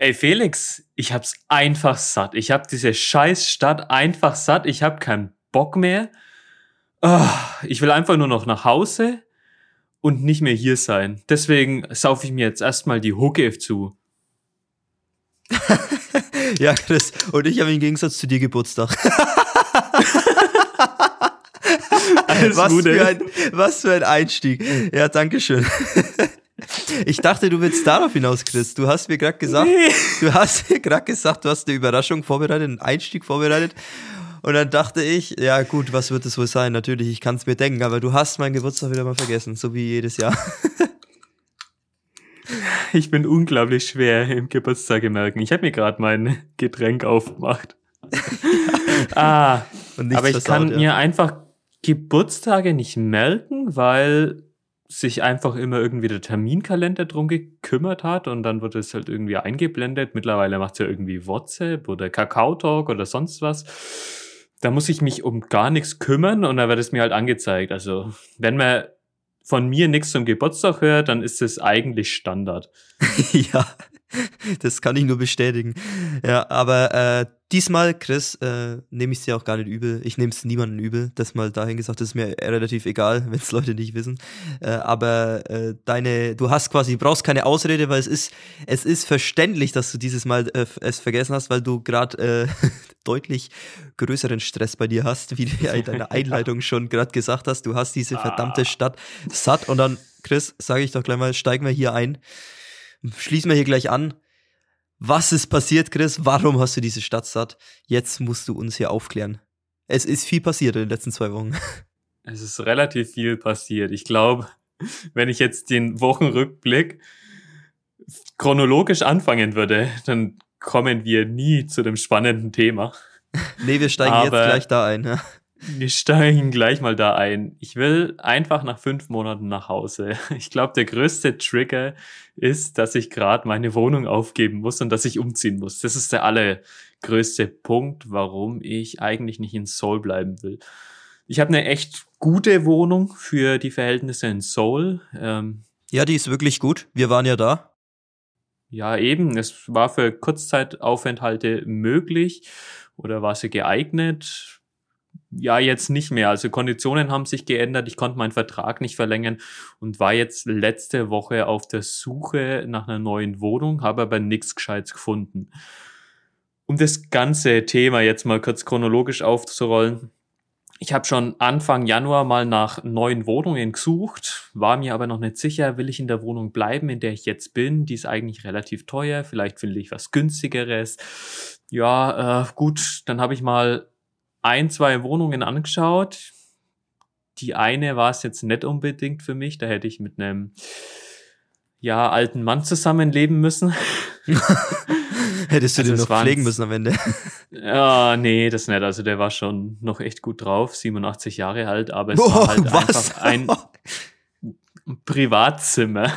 Ey Felix, ich hab's einfach satt. Ich hab diese scheiß Stadt einfach satt. Ich hab keinen Bock mehr. Oh, ich will einfach nur noch nach Hause und nicht mehr hier sein. Deswegen saufe ich mir jetzt erstmal die Hucke zu. ja, Chris, und ich habe im Gegensatz zu dir Geburtstag. was, für ein, was für ein Einstieg. Ja, danke schön. Ich dachte, du willst darauf hinaus, Chris. Du hast mir gerade gesagt, nee. du hast mir gerade gesagt, du hast eine Überraschung vorbereitet, einen Einstieg vorbereitet. Und dann dachte ich, ja gut, was wird es wohl sein? Natürlich, ich kann es mir denken, aber du hast meinen Geburtstag wieder mal vergessen, so wie jedes Jahr. Ich bin unglaublich schwer im Geburtstag merken. Ich habe mir gerade mein Getränk aufgemacht. ah, aber ich versaut, kann ja. mir einfach Geburtstage nicht merken, weil sich einfach immer irgendwie der Terminkalender drum gekümmert hat und dann wird es halt irgendwie eingeblendet. Mittlerweile macht es ja irgendwie WhatsApp oder Kakao Talk oder sonst was. Da muss ich mich um gar nichts kümmern und da wird es mir halt angezeigt. Also, wenn man von mir nichts zum Geburtstag hört, dann ist es eigentlich Standard. ja, das kann ich nur bestätigen. Ja, aber äh, diesmal, Chris, äh, nehme ich es dir auch gar nicht übel. Ich nehme es niemandem übel. Das mal dahin gesagt, das ist mir relativ egal, wenn es Leute nicht wissen. Äh, aber äh, deine, du hast quasi, brauchst keine Ausrede, weil es ist, es ist verständlich, dass du dieses Mal äh, es vergessen hast, weil du gerade äh, deutlich größeren Stress bei dir hast, wie du ja in deiner Einleitung schon gerade gesagt hast. Du hast diese verdammte ah. Stadt satt und dann, Chris, sage ich doch gleich mal, steigen wir hier ein schließen wir hier gleich an. Was ist passiert, Chris? Warum hast du diese Stadt satt? Jetzt musst du uns hier aufklären. Es ist viel passiert in den letzten zwei Wochen. Es ist relativ viel passiert. Ich glaube, wenn ich jetzt den Wochenrückblick chronologisch anfangen würde, dann kommen wir nie zu dem spannenden Thema. Nee, wir steigen Aber jetzt gleich da ein. Ja. Wir steigen gleich mal da ein. Ich will einfach nach fünf Monaten nach Hause. Ich glaube, der größte Trigger ist, dass ich gerade meine Wohnung aufgeben muss und dass ich umziehen muss. Das ist der allergrößte Punkt, warum ich eigentlich nicht in Seoul bleiben will. Ich habe eine echt gute Wohnung für die Verhältnisse in Seoul. Ähm, ja, die ist wirklich gut. Wir waren ja da. Ja, eben. Es war für Kurzzeitaufenthalte möglich oder war sie geeignet ja, jetzt nicht mehr. Also Konditionen haben sich geändert. Ich konnte meinen Vertrag nicht verlängern und war jetzt letzte Woche auf der Suche nach einer neuen Wohnung, habe aber nichts Gescheites gefunden. Um das ganze Thema jetzt mal kurz chronologisch aufzurollen. Ich habe schon Anfang Januar mal nach neuen Wohnungen gesucht, war mir aber noch nicht sicher, will ich in der Wohnung bleiben, in der ich jetzt bin. Die ist eigentlich relativ teuer, vielleicht finde ich was günstigeres. Ja, äh, gut, dann habe ich mal ein, zwei Wohnungen angeschaut. Die eine war es jetzt nicht unbedingt für mich. Da hätte ich mit einem ja, alten Mann zusammenleben müssen. Hättest du also den noch pflegen müssen am Ende? ja, nee, das nicht. Also der war schon noch echt gut drauf, 87 Jahre alt, aber es oh, war halt was? einfach ein Privatzimmer.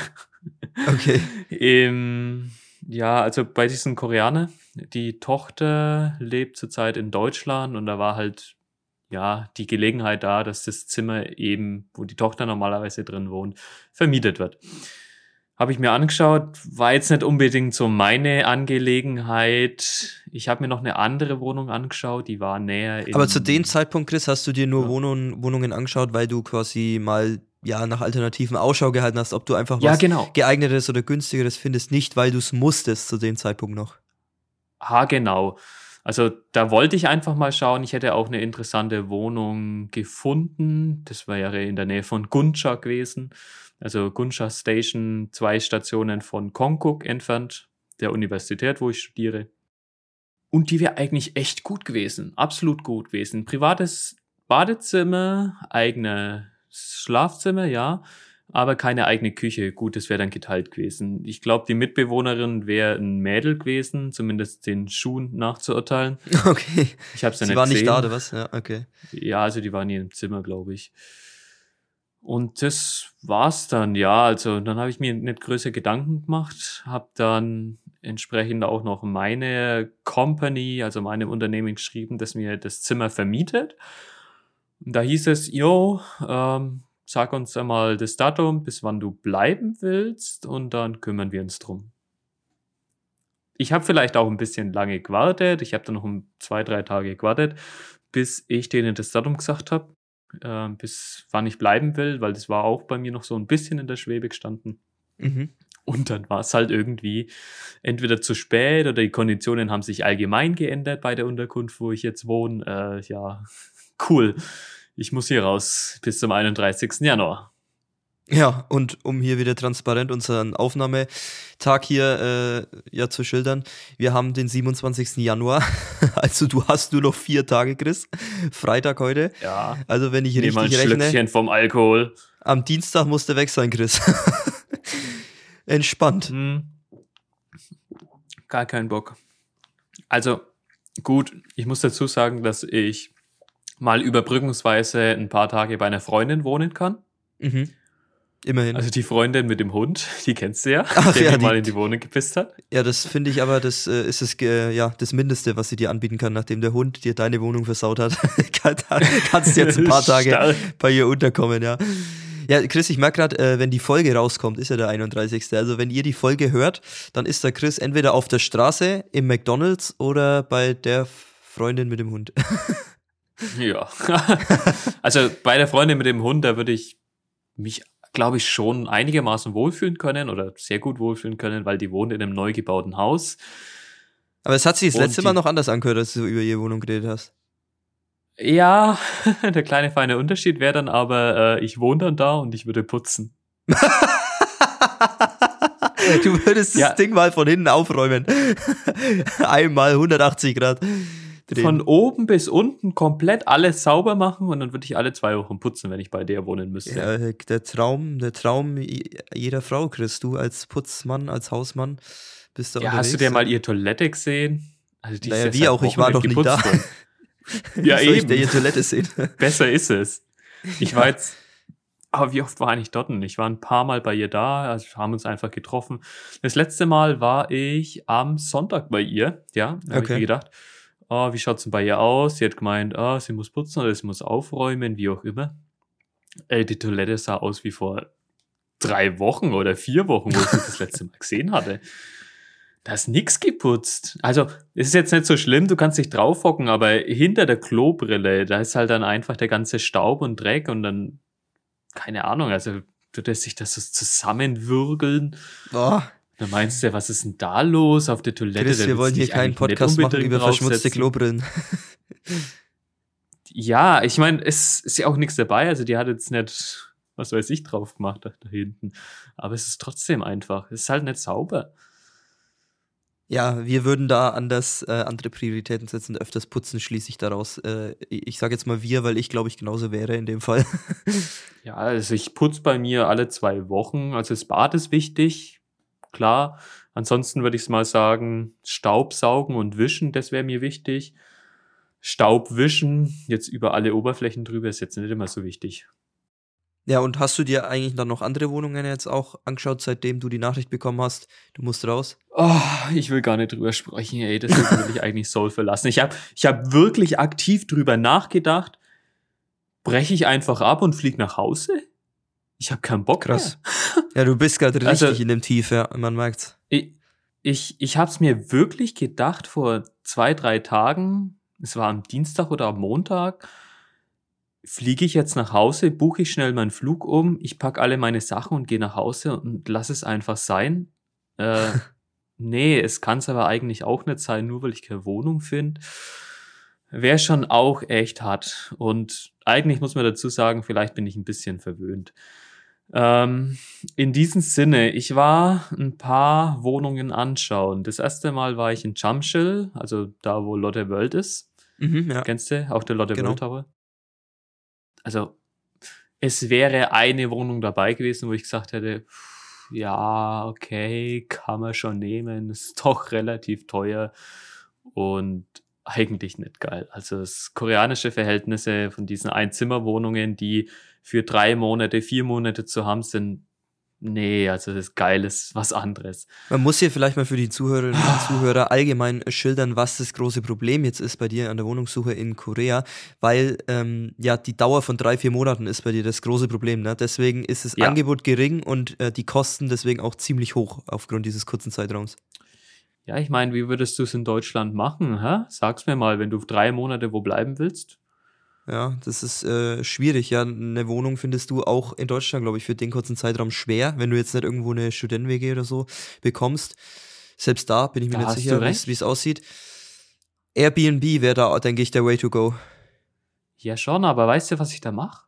Okay. Im, ja, also bei diesen Koreaner, die Tochter lebt zurzeit in Deutschland und da war halt ja die Gelegenheit da, dass das Zimmer eben, wo die Tochter normalerweise drin wohnt, vermietet wird. Habe ich mir angeschaut, war jetzt nicht unbedingt so meine Angelegenheit. Ich habe mir noch eine andere Wohnung angeschaut, die war näher. Aber zu dem Zeitpunkt, Chris, hast du dir nur ja. Wohnungen, Wohnungen angeschaut, weil du quasi mal ja nach Alternativen Ausschau gehalten hast, ob du einfach was ja, genau. geeigneteres oder günstigeres findest, nicht weil du es musstest zu dem Zeitpunkt noch haargenau. Also da wollte ich einfach mal schauen. Ich hätte auch eine interessante Wohnung gefunden. Das wäre in der Nähe von Gunsha gewesen. Also Gunsha Station, zwei Stationen von Konkuk entfernt, der Universität, wo ich studiere. Und die wäre eigentlich echt gut gewesen. Absolut gut gewesen. Privates Badezimmer, eigenes Schlafzimmer, ja aber keine eigene Küche. Gut, das wäre dann geteilt gewesen. Ich glaube, die Mitbewohnerin wäre ein Mädel gewesen, zumindest den Schuhen nachzuurteilen. Okay. Ich habe sie nicht war nicht da oder was? Ja, okay. Ja, also die waren nie im Zimmer, glaube ich. Und das war's dann, ja. Also dann habe ich mir nicht größer Gedanken gemacht, habe dann entsprechend auch noch meine Company, also meinem Unternehmen geschrieben, dass mir das Zimmer vermietet. Und da hieß es, jo, ähm, sag uns einmal das Datum, bis wann du bleiben willst und dann kümmern wir uns drum. ich habe vielleicht auch ein bisschen lange gewartet. Ich habe dann noch um zwei, drei Tage gewartet, bis ich denen das Datum gesagt habe, äh, bis wann ich bleiben will, weil das war auch bei mir noch so ein bisschen in der Schwebe gestanden. Mhm. Und dann war es halt irgendwie entweder zu spät oder die Konditionen haben sich allgemein geändert bei der Unterkunft, wo ich jetzt wohne. Äh, ja, cool. Ich muss hier raus bis zum 31. Januar. Ja, und um hier wieder transparent unseren Aufnahmetag hier äh, ja zu schildern, wir haben den 27. Januar, also du hast nur noch vier Tage, Chris, Freitag heute. Ja. Also wenn ich richtig mal ein rechne. Schlückchen vom Alkohol. Am Dienstag musst du weg sein, Chris. Entspannt. Hm. Gar keinen Bock. Also gut, ich muss dazu sagen, dass ich mal überbrückungsweise ein paar Tage bei einer Freundin wohnen kann. Mhm. Immerhin. Also die Freundin mit dem Hund, die kennst du ja, Ach, der ja, die, mal in die Wohnung gepisst hat. Ja, das finde ich aber, das äh, ist das, äh, ja, das Mindeste, was sie dir anbieten kann, nachdem der Hund dir deine Wohnung versaut hat. kannst du jetzt ein paar Tage bei ihr unterkommen, ja. Ja, Chris, ich merke gerade, äh, wenn die Folge rauskommt, ist ja der 31. Also wenn ihr die Folge hört, dann ist der Chris entweder auf der Straße, im McDonalds oder bei der Freundin mit dem Hund. Ja. also bei der Freundin mit dem Hund, da würde ich mich glaube ich, schon einigermaßen wohlfühlen können oder sehr gut wohlfühlen können, weil die wohnt in einem neu gebauten Haus. Aber es hat sich das Und letzte Mal noch anders angehört, als du über ihre Wohnung geredet hast. Ja, der kleine feine Unterschied wäre dann aber, äh, ich wohne dann da und ich würde putzen. du würdest ja. das Ding mal von hinten aufräumen. Einmal 180 Grad drehen. Von oben bis unten komplett alles sauber machen und dann würde ich alle zwei Wochen putzen, wenn ich bei der wohnen müsste. Ja, der Traum, der Traum jeder Frau, Chris. Du als Putzmann, als Hausmann bist du Ja, hast du dir mal ihr Toilette gesehen? Also die naja, wie auch, ich war doch nicht da. ja, Soll eben. Ich ihre Toilette sehen? Besser ist es. Ich war jetzt aber wie oft war ich dort? Ich war ein paar Mal bei ihr da, also haben uns einfach getroffen. Das letzte Mal war ich am Sonntag bei ihr, ja, habe okay. ich mir gedacht oh, wie schaut's denn bei ihr aus? Sie hat gemeint, oh, sie muss putzen oder sie muss aufräumen, wie auch immer. Ey, die Toilette sah aus wie vor drei Wochen oder vier Wochen, wo ich das letzte Mal gesehen hatte. Da ist nix geputzt. Also, es ist jetzt nicht so schlimm, du kannst dich draufhocken, aber hinter der Klobrille, da ist halt dann einfach der ganze Staub und Dreck und dann, keine Ahnung, also, du lässt sich das so zusammenwürgeln. Boah. Da meinst du, was ist denn da los auf der Toilette? Chris, wir wollen hier keinen Podcast machen über verschmutzte Klobrillen. ja, ich meine, es ist ja auch nichts dabei. Also die hat jetzt nicht, was weiß ich, drauf gemacht da, da hinten. Aber es ist trotzdem einfach. Es ist halt nicht sauber. Ja, wir würden da anders äh, andere Prioritäten setzen, öfters putzen, schließe ich daraus. Äh, ich sage jetzt mal wir, weil ich glaube ich genauso wäre in dem Fall. ja, also ich putze bei mir alle zwei Wochen. Also das Bad ist wichtig klar. Ansonsten würde ich es mal sagen, Staubsaugen und Wischen, das wäre mir wichtig. Staub wischen, jetzt über alle Oberflächen drüber, ist jetzt nicht immer so wichtig. Ja, und hast du dir eigentlich dann noch andere Wohnungen jetzt auch angeschaut, seitdem du die Nachricht bekommen hast, du musst raus? Oh, ich will gar nicht drüber sprechen, ey, deswegen will ich eigentlich Soul verlassen. Ich habe ich hab wirklich aktiv drüber nachgedacht, breche ich einfach ab und fliege nach Hause? Ich habe keinen Bock Krass. Mehr. Ja, du bist gerade also richtig also, in dem Tief, ja, man merkt's. Ich, ich, ich habe es mir wirklich gedacht vor zwei, drei Tagen, es war am Dienstag oder am Montag, fliege ich jetzt nach Hause, buche ich schnell meinen Flug um, ich packe alle meine Sachen und gehe nach Hause und lass es einfach sein. Äh, nee, es kann es aber eigentlich auch nicht sein, nur weil ich keine Wohnung finde. Wäre schon auch echt hart. Und eigentlich muss man dazu sagen, vielleicht bin ich ein bisschen verwöhnt. Ähm, in diesem Sinne, ich war ein paar Wohnungen anschauen. Das erste Mal war ich in Chamschill, also da, wo Lotte World ist. Mhm, ja. Kennst du? Auch der Lotte genau. World Tower. Also, es wäre eine Wohnung dabei gewesen, wo ich gesagt hätte, ja, okay, kann man schon nehmen, ist doch relativ teuer und eigentlich nicht geil. Also das koreanische Verhältnisse von diesen Einzimmerwohnungen, die für drei Monate, vier Monate zu haben sind, nee, also das Geil ist was anderes. Man muss hier vielleicht mal für die Zuhörerinnen und Zuhörer allgemein schildern, was das große Problem jetzt ist bei dir an der Wohnungssuche in Korea, weil ähm, ja die Dauer von drei, vier Monaten ist bei dir das große Problem. Ne? Deswegen ist das ja. Angebot gering und äh, die Kosten deswegen auch ziemlich hoch aufgrund dieses kurzen Zeitraums. Ja, ich meine, wie würdest du es in Deutschland machen? Hä? Sag's mir mal, wenn du drei Monate wo bleiben willst. Ja, das ist äh, schwierig. Ja, eine Wohnung findest du auch in Deutschland, glaube ich, für den kurzen Zeitraum schwer, wenn du jetzt nicht irgendwo eine Studenten-WG oder so bekommst. Selbst da bin ich mir Da nicht sicher, wie es aussieht. Airbnb wäre da, denke ich, der Way to go. Ja, schon, aber weißt du, was ich da mache?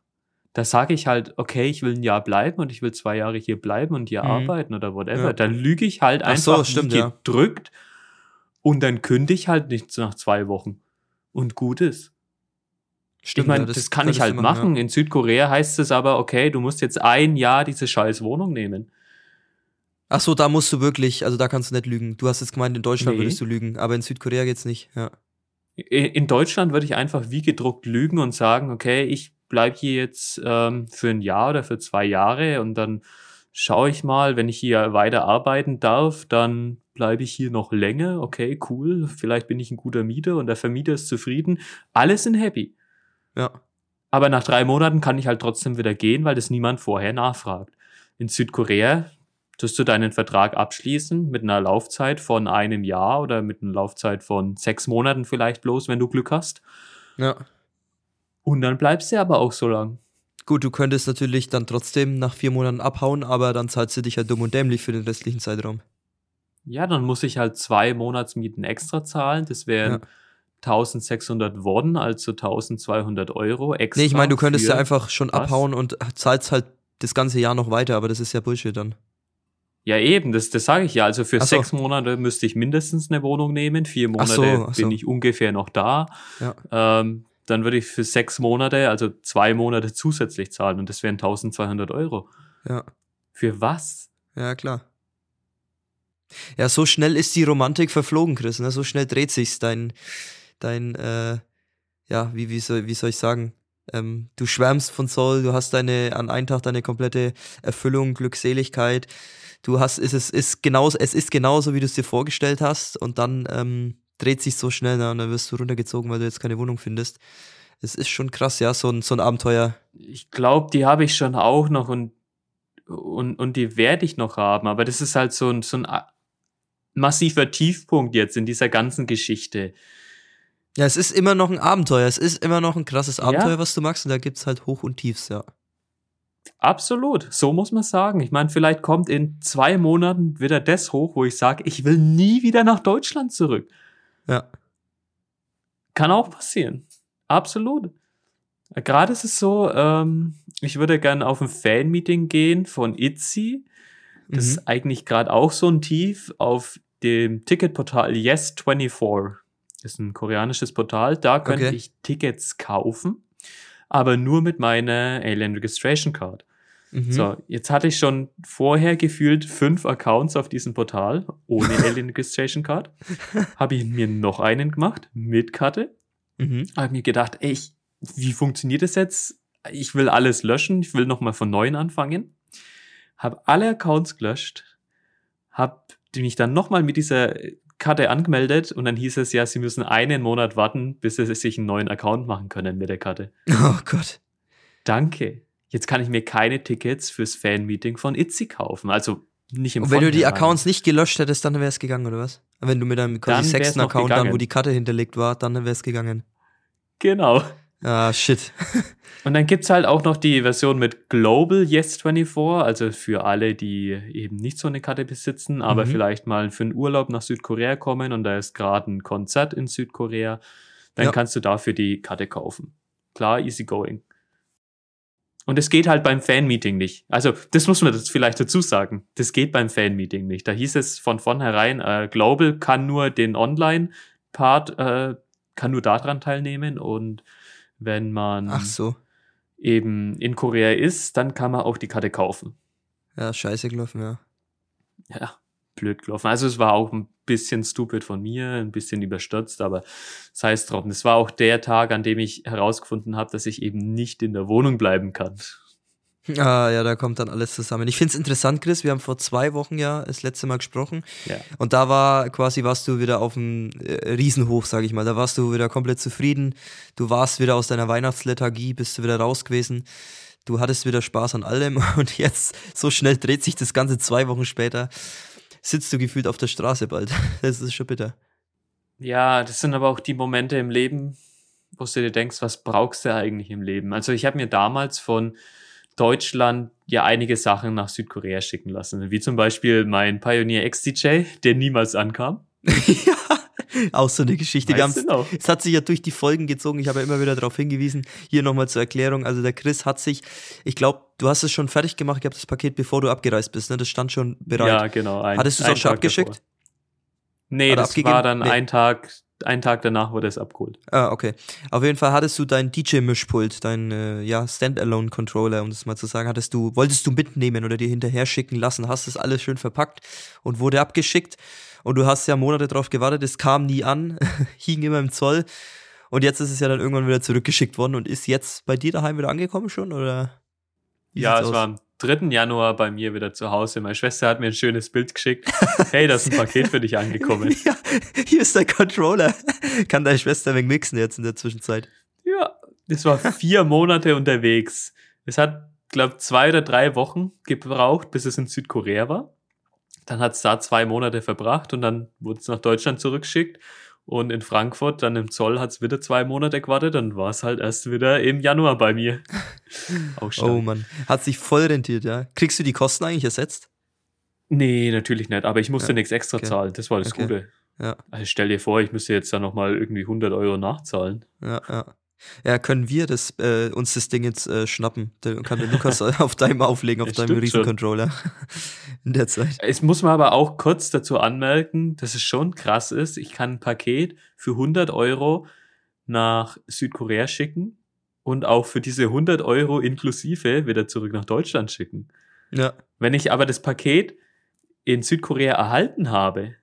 Da sage ich halt, okay, ich will ein Jahr bleiben und ich will zwei Jahre hier bleiben und hier Mhm. arbeiten oder whatever. Ja. Dann lüge ich halt Ach einfach so, stimmt, wie ja. gedrückt und dann kündige ich halt nicht nach zwei Wochen. Und gut ist. Ich meine, ja, das, kann ich halt machen. ja. In Südkorea heißt es aber, okay, du musst jetzt ein Jahr diese scheiß Wohnung nehmen. Ach so, da musst du wirklich, also da kannst du nicht lügen. Du hast jetzt gemeint, in Deutschland Nee. würdest du lügen, aber in Südkorea geht's nicht. Ja. In Deutschland würde ich einfach wie gedruckt lügen und sagen, okay, ich bleibe hier jetzt ähm, für ein Jahr oder für zwei Jahre und dann schaue ich mal, wenn ich hier weiter arbeiten darf, dann bleibe ich hier noch länger. Okay, cool. Vielleicht bin ich ein guter Mieter und der Vermieter ist zufrieden. Alle sind happy. Ja. Aber nach drei Monaten kann ich halt trotzdem wieder gehen, weil das niemand vorher nachfragt. In Südkorea tust du deinen Vertrag abschließen mit einer Laufzeit von einem Jahr oder mit einer Laufzeit von sechs Monaten vielleicht bloß, wenn du Glück hast. Ja. Und dann bleibst du aber auch so lang. Gut, du könntest natürlich dann trotzdem nach vier Monaten abhauen, aber dann zahlst du dich halt dumm und dämlich für den restlichen Zeitraum. Ja, dann muss ich halt zwei Monatsmieten extra zahlen. Das wären Ja. 1600 Won, also 1200 Euro extra. Nee, ich meine, du könntest ja einfach schon was? abhauen und zahlst halt das ganze Jahr noch weiter, aber das ist ja Bullshit dann. Ja, eben, das, das sage ich ja. Also für Ach so. sechs Monate müsste ich mindestens eine Wohnung nehmen. Vier Ach Monate so, ach so. bin ich ungefähr noch da. Ja. Ähm, dann würde ich für sechs Monate, also zwei Monate zusätzlich zahlen und das wären 1200 Euro. Ja. Für was? Ja, klar. Ja, so schnell ist die Romantik verflogen, Chris. Ne? So schnell dreht sich's dein, dein, äh, ja, wie, wie, soll, wie soll ich sagen? Ähm, du schwärmst von Soul, du hast deine, an einem Tag deine komplette Erfüllung, Glückseligkeit. Du hast, es ist, ist genauso, es ist genauso, wie du es dir vorgestellt hast, und dann ähm, dreht sich so schnell, ne? und dann wirst du runtergezogen, weil du jetzt keine Wohnung findest. Es ist schon krass, ja, so ein, so ein Abenteuer. Ich glaube, die habe ich schon auch noch und, und, und die werde ich noch haben. Aber das ist halt so ein, so ein massiver Tiefpunkt jetzt in dieser ganzen Geschichte. Ja, es ist immer noch ein Abenteuer. Es ist immer noch ein krasses Ja. Abenteuer, was du magst. Und da gibt's halt Hoch und Tiefs, ja. Absolut, so muss man sagen. Ich meine, vielleicht kommt in zwei Monaten wieder das hoch, wo ich sage, ich will nie wieder nach Deutschland zurück. Ja. Kann auch passieren. Absolut. Gerade ist es so, ähm, ich würde gerne auf ein Fan-Meeting gehen von Itzy. Das Mhm. ist eigentlich gerade auch so ein Tief auf dem Ticketportal Yes24. Das ist ein koreanisches Portal. Da könnte Okay. ich Tickets kaufen, aber nur mit meiner Alien Registration Card. Mhm. So, jetzt hatte ich schon vorher gefühlt fünf Accounts auf diesem Portal ohne Alien Registration Card. Habe ich mir noch einen gemacht mit Karte. Mhm. Habe mir gedacht, ey, ich, wie funktioniert das jetzt? Ich will alles löschen, ich will nochmal von neuem anfangen. Habe alle Accounts gelöscht, habe mich dann nochmal mit dieser Karte angemeldet und dann hieß es ja, sie müssen einen Monat warten, bis sie sich einen neuen Account machen können mit der Karte. Oh Gott. Danke. Jetzt kann ich mir keine Tickets fürs Fan-Meeting von Itzy kaufen. Also nicht im Und wenn du die. Accounts nicht gelöscht hättest, dann wäre es gegangen, oder was? Wenn du mit deinem quasi sechsten Account, dann, wo die Karte hinterlegt war, dann wäre es gegangen. Genau. Ah, shit. Und dann gibt's halt auch noch die Version mit Global Yes24, also für alle, die eben nicht so eine Karte besitzen, aber Mhm. vielleicht mal für einen Urlaub nach Südkorea kommen und da ist gerade ein Konzert in Südkorea, dann Ja. kannst du dafür die Karte kaufen. Klar, easy going. Und es geht halt beim Fanmeeting nicht. Also, das muss man das vielleicht dazu sagen. Das geht beim Fanmeeting nicht. Da hieß es von vornherein, äh, Global kann nur den Online-Part, äh, kann nur daran teilnehmen und wenn man so. eben in Korea ist, dann kann man auch die Karte kaufen. Ja, scheiße gelaufen, ja. Ja, blöd gelaufen. Also es war auch ein bisschen stupid von mir, ein bisschen überstürzt, aber sei es drum. Es war auch der Tag, an dem ich herausgefunden habe, dass ich eben nicht in der Wohnung bleiben kann. Ah, ja, da kommt dann alles zusammen. Ich find's interessant, Chris. Wir haben vor zwei Wochen ja das letzte Mal gesprochen. Ja. Und da war quasi, warst du wieder auf dem äh, Riesenhoch, sag ich mal. Da warst du wieder komplett zufrieden. Du warst wieder aus deiner Weihnachtslethargie, bist du wieder raus gewesen. Du hattest wieder Spaß an allem. Und jetzt, so schnell dreht sich das Ganze zwei Wochen später. sitzt du gefühlt auf der Straße bald. Das ist schon bitter. Ja, das sind aber auch die Momente im Leben, wo du dir denkst, was brauchst du eigentlich im Leben? Also ich habe mir damals von Deutschland ja einige Sachen nach Südkorea schicken lassen, wie zum Beispiel mein Pioneer XDJ, der niemals ankam. ja, auch so eine Geschichte. Weißt Wir noch? es hat sich ja durch die Folgen gezogen. Ich habe ja immer wieder darauf hingewiesen. Hier nochmal zur Erklärung. Also der Chris hat sich, ich glaube, du hast es schon fertig gemacht gehabt, das Paket, bevor du abgereist bist. Ne? Das stand schon bereit. Ja, genau. Ein, Hattest du es auch schon abgeschickt? davor. Nee, Oder das abgegeben? war dann Nee. ein Tag, ein Tag danach wurde es abgeholt. Ah, okay. Auf jeden Fall hattest du dein DJ-Mischpult, dein äh, ja, Standalone-Controller, um das mal zu sagen, hattest du, wolltest du mitnehmen oder dir hinterher schicken lassen, hast das alles schön verpackt und wurde abgeschickt. Und du hast ja Monate drauf gewartet, es kam nie an, hing immer im Zoll. Und jetzt ist es ja dann irgendwann wieder zurückgeschickt worden und ist jetzt bei dir daheim wieder angekommen schon? Oder? ja, es aus? war 3. Januar bei mir wieder zu Hause. Meine Schwester hat mir ein schönes Bild geschickt. Hey, da ist ein Paket für dich angekommen. Ja, hier ist der Controller. Kann deine Schwester wegen mixen jetzt in der Zwischenzeit. Ja, das war vier Monate unterwegs. Es hat, glaube zwei oder drei Wochen gebraucht, bis es in Südkorea war. Dann hat es da zwei Monate verbracht und dann wurde es nach Deutschland zurückgeschickt. Und in Frankfurt, dann im Zoll, hat es wieder zwei Monate gewartet. Dann war es halt erst wieder im Januar bei mir. Auch stark. Oh Mann, hat sich voll rentiert, ja. Kriegst du die Kosten eigentlich ersetzt? Nee, natürlich nicht. Aber ich musste Ja, nichts extra okay. zahlen. Das war das Okay. Gute. Ja. Also stell dir vor, ich müsste jetzt da nochmal irgendwie 100 Euro nachzahlen. Ja, ja. Ja, können wir das, äh, uns das Ding jetzt äh, schnappen? Dann kann der Lukas auf deinem auflegen, auf deinem. Riesencontroller. In der Zeit. Es muss man aber auch kurz dazu anmerken, dass es schon krass ist. Ich kann ein Paket für 100 Euro nach Südkorea schicken und auch für diese 100 Euro inklusive wieder zurück nach Deutschland schicken. Ja. Wenn ich aber das Paket in Südkorea erhalten habe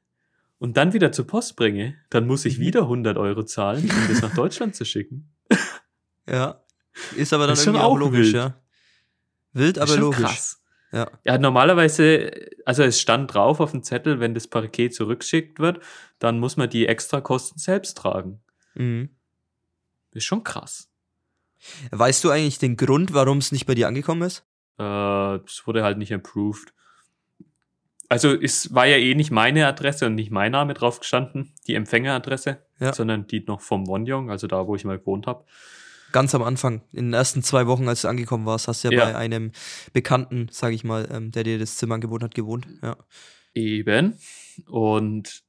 und dann wieder zur Post bringe, dann muss ich Mhm. wieder 100 Euro zahlen, um das nach Deutschland zu schicken. Ja. Ist aber dann ist irgendwie auch auch logisch, wild. ja. Wild, aber logisch. krass. Ja. Ja, normalerweise, also es stand drauf auf dem Zettel, wenn das Paket zurückgeschickt wird, dann muss man die Extrakosten selbst tragen. Mhm. Ist schon krass. Weißt du eigentlich den Grund, warum es nicht bei dir angekommen ist? Äh, es wurde halt nicht approved. Also es war ja eh nicht meine Adresse und nicht mein Name drauf gestanden, die Empfängeradresse, Ja. sondern die noch vom Wonjong, also da, wo ich mal gewohnt habe. Ganz am Anfang, in den ersten zwei Wochen, als du angekommen warst, hast du ja, Ja. bei einem Bekannten, sag ich mal, ähm, der dir das Zimmer angeboten hat, gewohnt. Ja. Eben. Und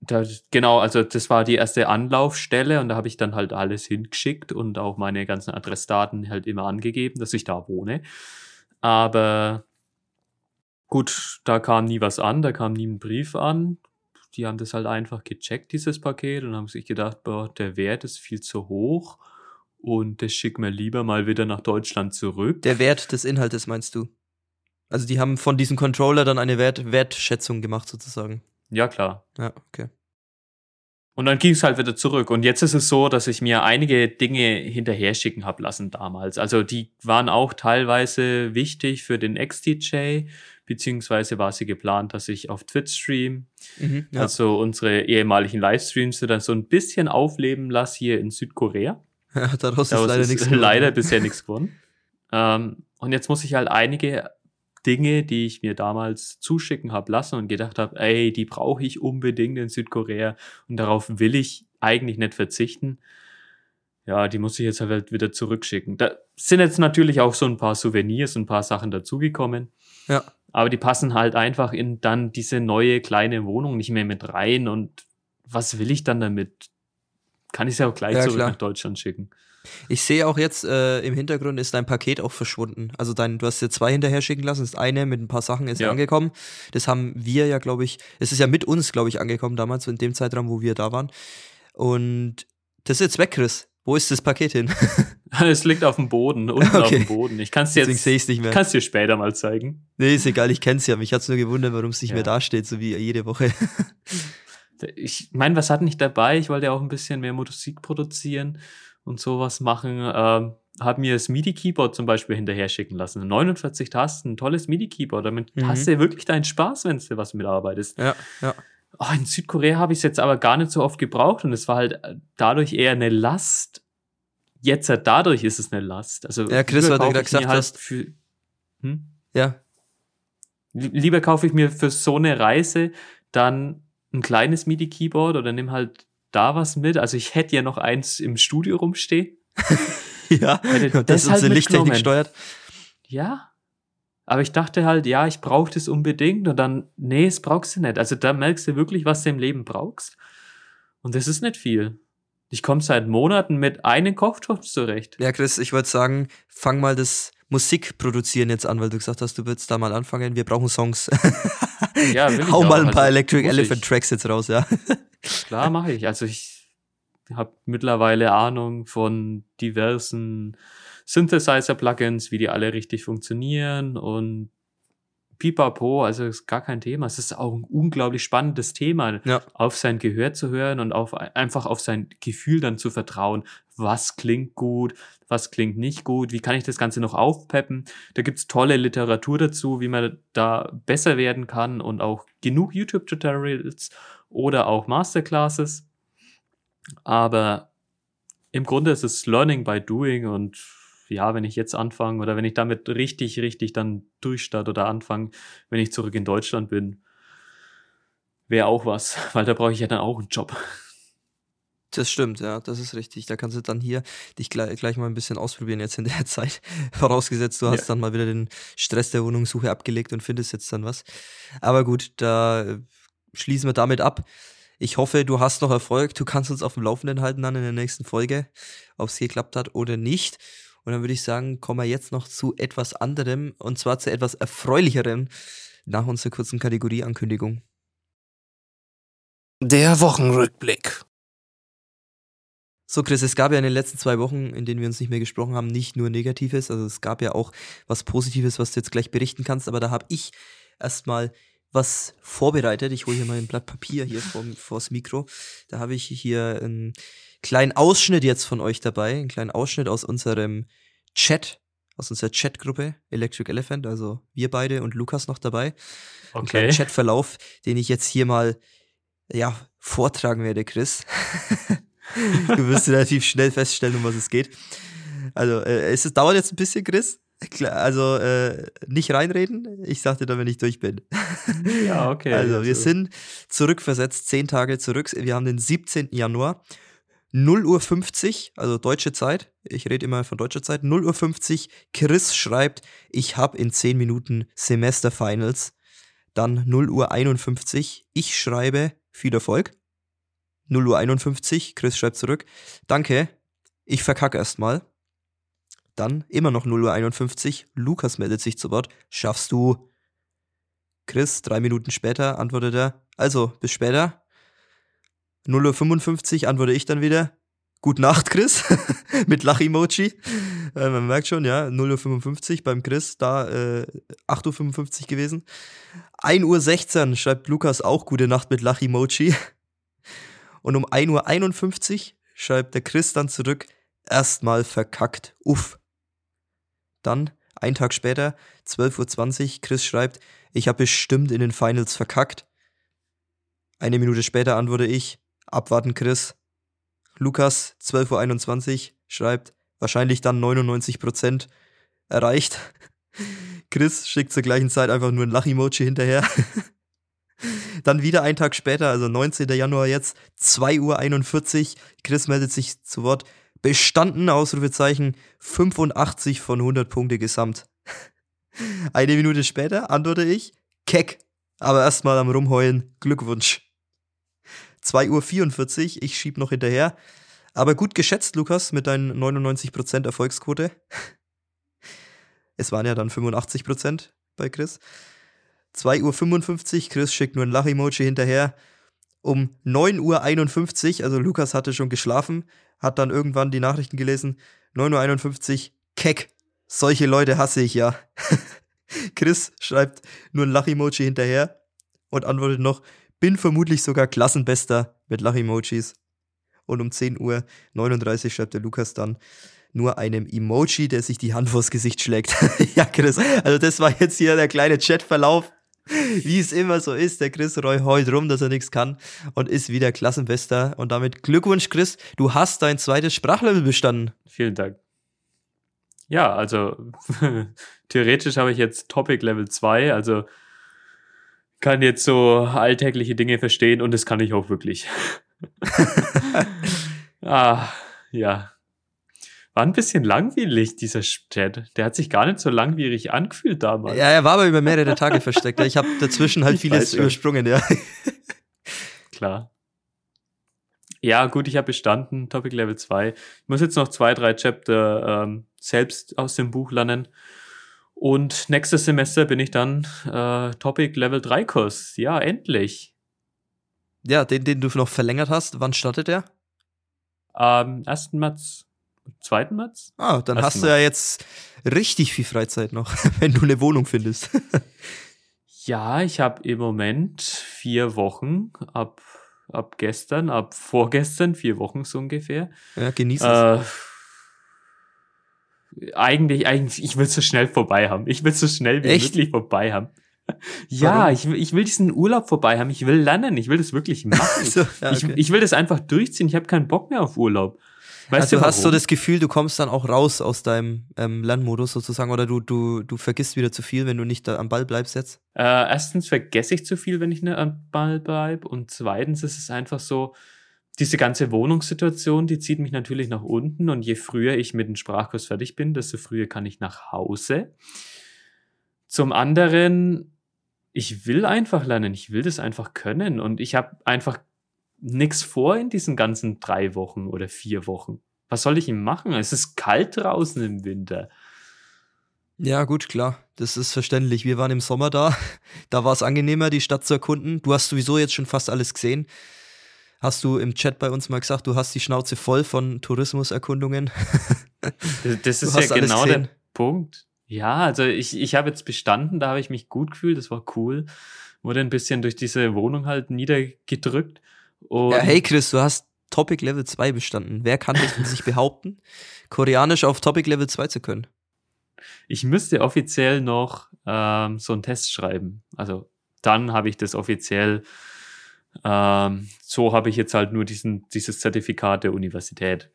da, genau, also das war die erste Anlaufstelle und da habe ich dann halt alles hingeschickt und auch meine ganzen Adressdaten halt immer angegeben, dass ich da wohne. Aber gut, da kam nie was an, da kam nie ein Brief an. Die haben das halt einfach gecheckt, dieses Paket, und haben sich gedacht, boah, der Wert ist viel zu hoch und das schicken wir lieber mal wieder nach Deutschland zurück. Der Wert des Inhaltes meinst du? Also die haben von diesem Controller dann eine Wert Wertschätzung gemacht sozusagen. ja, klar. Ja, okay. Und dann ging es halt wieder zurück. Und jetzt ist es so, dass ich mir einige Dinge hinterher schicken habe lassen damals. Also die waren auch teilweise wichtig für den XDJ, beziehungsweise war sie geplant, dass ich auf Twitch stream. Mhm, ja. Also unsere ehemaligen Livestreams dann so ein bisschen aufleben lasse hier in Südkorea. Ja, daraus ist leider ist nichts geworden. leider bisher nichts geworden. Ähm, und jetzt muss ich halt einige Dinge, die ich mir damals zuschicken habe lassen und gedacht habe, ey, die brauche ich unbedingt in Südkorea und darauf will ich eigentlich nicht verzichten. Ja, die muss ich jetzt halt wieder zurückschicken. Da sind jetzt natürlich auch so ein paar Souvenirs, ein paar Sachen dazugekommen. Ja. Aber die passen halt einfach in dann diese neue kleine Wohnung nicht mehr mit rein. Und was will ich dann damit? Kann ich es ja auch gleich Ja, zurück klar. nach Deutschland schicken. Ich sehe auch jetzt, äh, im Hintergrund ist dein Paket auch verschwunden. Also dein, du hast dir zwei hinterher schicken lassen. Das eine mit ein paar Sachen ist ja. Angekommen. Das haben wir ja, glaube ich, es ist ja mit uns, glaube ich, angekommen damals, so in dem Zeitraum, wo wir da waren. Und das ist jetzt weg, Chris. Wo ist das Paket hin? Es liegt auf dem Boden, unten auf Okay. dem Boden. Ich kann es dir jetzt, sehe ich es nicht mehr. kann's dir später mal zeigen. Nee, ist egal, ich kenn's ja. Mich hat's nur gewundert, warum es nicht Ja. mehr dasteht, so wie jede Woche. Ich meine, was hat nicht dabei? Ich wollte ja auch ein bisschen mehr Musik produzieren und sowas machen. Ähm, habe mir das MIDI-Keyboard zum Beispiel hinterher schicken lassen. 49 Tasten, ein tolles MIDI-Keyboard. Damit Mhm. hast du wirklich deinen Spaß, wenn du was mitarbeitest. Ja, ja. Oh, in Südkorea habe ich es jetzt aber gar nicht so oft gebraucht und es war halt äh, dadurch eher eine Last. Jetzt halt dadurch ist es eine Last. Also Ja, Chris, weil du gerade gesagt halt hast- Für, hm? Ja, Lieber kaufe ich mir für so eine Reise dann ein kleines MIDI-Keyboard oder nimm halt da was mit. Also ich hätte ja noch eins im Studio rumstehen. ja, das, das ist halt unsere Lichttechnik steuert. Ja. Aber ich dachte halt, ja, ich brauche das unbedingt und dann, nee, es brauchst du nicht. Also da merkst du wirklich, was du im Leben brauchst. Und das ist nicht viel. Ich komme seit Monaten mit einem Kochtopf zurecht. Ja, Chris, ich würde sagen, fang mal das Musik produzieren jetzt an, weil du gesagt hast, du würdest da mal anfangen. Wir brauchen Songs. Ja, will ich Hau mal ein paar also, Electric Elephant ich. Tracks jetzt raus, ja. Klar, mache ich. Also ich habe mittlerweile Ahnung von diversen Synthesizer-Plugins, wie die alle richtig funktionieren und pipapo, also ist gar kein Thema. Es ist auch ein unglaublich spannendes Thema, ja. auf sein Gehör zu hören und auf, einfach auf sein Gefühl dann zu vertrauen. Was klingt gut, was klingt nicht gut, wie kann ich das Ganze noch aufpeppen. Da gibt's tolle Literatur dazu, wie man da besser werden kann und auch genug YouTube-Tutorials oder auch Masterclasses. Aber im Grunde ist es Learning by Doing und ja, wenn ich jetzt anfange oder wenn ich damit richtig, richtig dann durchstarte oder anfange, wenn ich zurück in Deutschland bin, wäre auch was, weil da brauche ich ja dann auch einen Job. Das stimmt, ja, das ist richtig. Da kannst du dann hier dich gleich, gleich mal ein bisschen ausprobieren jetzt in der Zeit. Vorausgesetzt, du hast ja. dann mal wieder den Stress der Wohnungssuche abgelegt und findest jetzt dann was. Aber gut, da schließen wir damit ab. Ich hoffe, du hast noch Erfolg. Du kannst uns auf dem Laufenden halten dann in der nächsten Folge, ob es geklappt hat oder nicht. Und dann würde ich sagen, kommen wir jetzt noch zu etwas anderem und zwar zu etwas erfreulicherem nach unserer kurzen Kategorieankündigung. Der Wochenrückblick. So, Chris, es gab ja in den letzten zwei Wochen, in denen wir uns nicht mehr gesprochen haben, nicht nur Negatives, also es gab ja auch was Positives, was du jetzt gleich berichten kannst, aber da habe ich erstmal was vorbereitet. Ich hole hier mal ein Blatt Papier hier vor, vors Mikro. Da habe ich hier einen kleinen Ausschnitt jetzt von euch dabei, einen kleinen Ausschnitt aus unserem Chat, aus unserer Chatgruppe Electric Elephant, also wir beide und Lukas noch dabei. Okay. Ein Chatverlauf, den ich jetzt hier mal ja, vortragen werde, Chris. du wirst relativ schnell feststellen, um was es geht. Also, äh, es dauert jetzt ein bisschen, Chris. Also äh, nicht reinreden, ich sagte dann, wenn ich durch bin. Ja, okay. Also, wir sind zurückversetzt, zehn Tage zurück. Wir haben den 17. Januar, 0 Uhr 50, also deutsche Zeit. Ich rede immer von deutscher Zeit. 0 Uhr 50, Chris schreibt, ich habe in zehn Minuten Semesterfinals. Dann 0 Uhr 51, ich schreibe, viel Erfolg. 0 Uhr 51, Chris schreibt zurück. Danke, ich verkacke erstmal. Dann immer noch 0 Uhr 51, Lukas meldet sich zu Wort. Schaffst du? Chris, drei Minuten später, antwortet er. Also, bis später. 0 Uhr 55 antworte ich dann wieder. Gute Nacht, Chris. Mit Lach-Emoji. Äh, man merkt schon, ja, 0 Uhr 55 beim Chris, da äh, 8 Uhr 55 gewesen. 1 Uhr 16 schreibt Lukas auch Gute Nacht mit Lach-Emoji. Und um 1.51 Uhr schreibt der Chris dann zurück, erstmal verkackt, uff. Dann, ein Tag später, 12.20 Uhr, Chris schreibt, ich habe bestimmt in den Finals verkackt. Eine Minute später antworte ich, abwarten Chris. Lukas, 12.21 Uhr, schreibt, wahrscheinlich dann 99% erreicht. Chris schickt zur gleichen Zeit einfach nur ein Lach-Emoji hinterher. Dann wieder einen Tag später, also 19. Januar jetzt, 2.41 Uhr. Chris meldet sich zu Wort. Bestanden, Ausrufezeichen, 85 von 100 Punkte gesamt. Eine Minute später antworte ich, keck, aber erstmal am Rumheulen, Glückwunsch. 2.44 Uhr, ich schieb noch hinterher. Aber gut geschätzt, Lukas, mit deinen 99% Erfolgsquote. Es waren ja dann 85% bei Chris. 2.55 Uhr, Chris schickt nur ein Lach-Emoji hinterher. Um 9.51 Uhr, also Lukas hatte schon geschlafen, hat dann irgendwann die Nachrichten gelesen. 9.51 Uhr, keck, solche Leute hasse ich ja. Chris schreibt nur ein Lach-Emoji hinterher und antwortet noch, bin vermutlich sogar Klassenbester mit Lach-Emojis. Und um 10.39 Uhr schreibt der Lukas dann nur einem Emoji, der sich die Hand vors Gesicht schlägt. ja, Chris, also das war jetzt hier der kleine Chatverlauf wie es immer so ist, der Chris Roy heult rum, dass er nichts kann und ist wieder Klassenbester. Und damit Glückwunsch, Chris, du hast dein zweites Sprachlevel bestanden. Vielen Dank. Ja, also theoretisch habe ich jetzt Topic Level 2, also kann jetzt so alltägliche Dinge verstehen und das kann ich auch wirklich. ah, ja. War ein bisschen langweilig, dieser Chat. Der hat sich gar nicht so langwierig angefühlt damals. Ja, er war aber über mehrere Tage versteckt. Ich habe dazwischen halt Ich vieles übersprungen, ja. Klar. Ja, gut, ich habe bestanden, Topic Level 2. Ich muss jetzt noch zwei, drei Chapter ähm, selbst aus dem Buch lernen. Und nächstes Semester bin ich dann äh, Topic Level 3 Kurs. Ja, endlich. Ja, den, den du noch verlängert hast. Wann startet der? Am 1. März, 2. März? Ah, dann Ersten hast du ja jetzt richtig viel Freizeit noch, wenn du eine Wohnung findest. Ja, ich habe im Moment vier Wochen ab, ab gestern, ab vorgestern, vier Wochen so ungefähr. ja, genieß es. Äh, eigentlich, eigentlich, ich will es so schnell vorbei haben. Ich will es so schnell wie Echt? möglich vorbei haben. Ja, ich, will- ich will diesen Urlaub vorbei haben. Ich will lernen. Ich will das wirklich machen. So, ja, ich, okay. ich will das einfach durchziehen. Ich habe keinen Bock mehr auf Urlaub. Weißt also du, du hast so das Gefühl, du kommst dann auch raus aus deinem ähm, Lernmodus sozusagen oder du, du, du vergisst wieder zu viel, wenn du nicht am Ball bleibst jetzt. Äh, erstens vergesse ich zu viel, wenn ich ne am Ball bleibe. Und zweitens ist es einfach so, diese ganze Wohnungssituation, die zieht mich natürlich nach unten. Und je früher ich mit dem Sprachkurs fertig bin, desto früher kann ich nach Hause. Zum anderen, ich will einfach lernen. Ich will das einfach können. Und ich habe einfach nichts vor in diesen ganzen drei Wochen oder vier Wochen. Was soll ich ihm machen? Es ist kalt draußen im Winter. Ja, gut, klar. Das ist verständlich. Wir waren im Sommer da. Da war es angenehmer, die Stadt zu erkunden. Du hast sowieso jetzt schon fast alles gesehen. Hast du im Chat bei uns mal gesagt, du hast die Schnauze voll von Tourismuserkundungen. Das, das ist ja genau der Punkt. Ja, also ich, ich habe jetzt bestanden, da habe ich mich gut gefühlt, das war cool. Wurde ein bisschen durch diese Wohnung halt niedergedrückt. Und Ja, hey Chris, du hast Topic Level 2 bestanden. Wer kann das von sich behaupten, Koreanisch auf Topic Level 2 zu können? ich müsste offiziell noch ähm, so einen Test schreiben. Also dann habe ich das offiziell. Ähm, so habe ich jetzt halt nur diesen, dieses Zertifikat der Universität.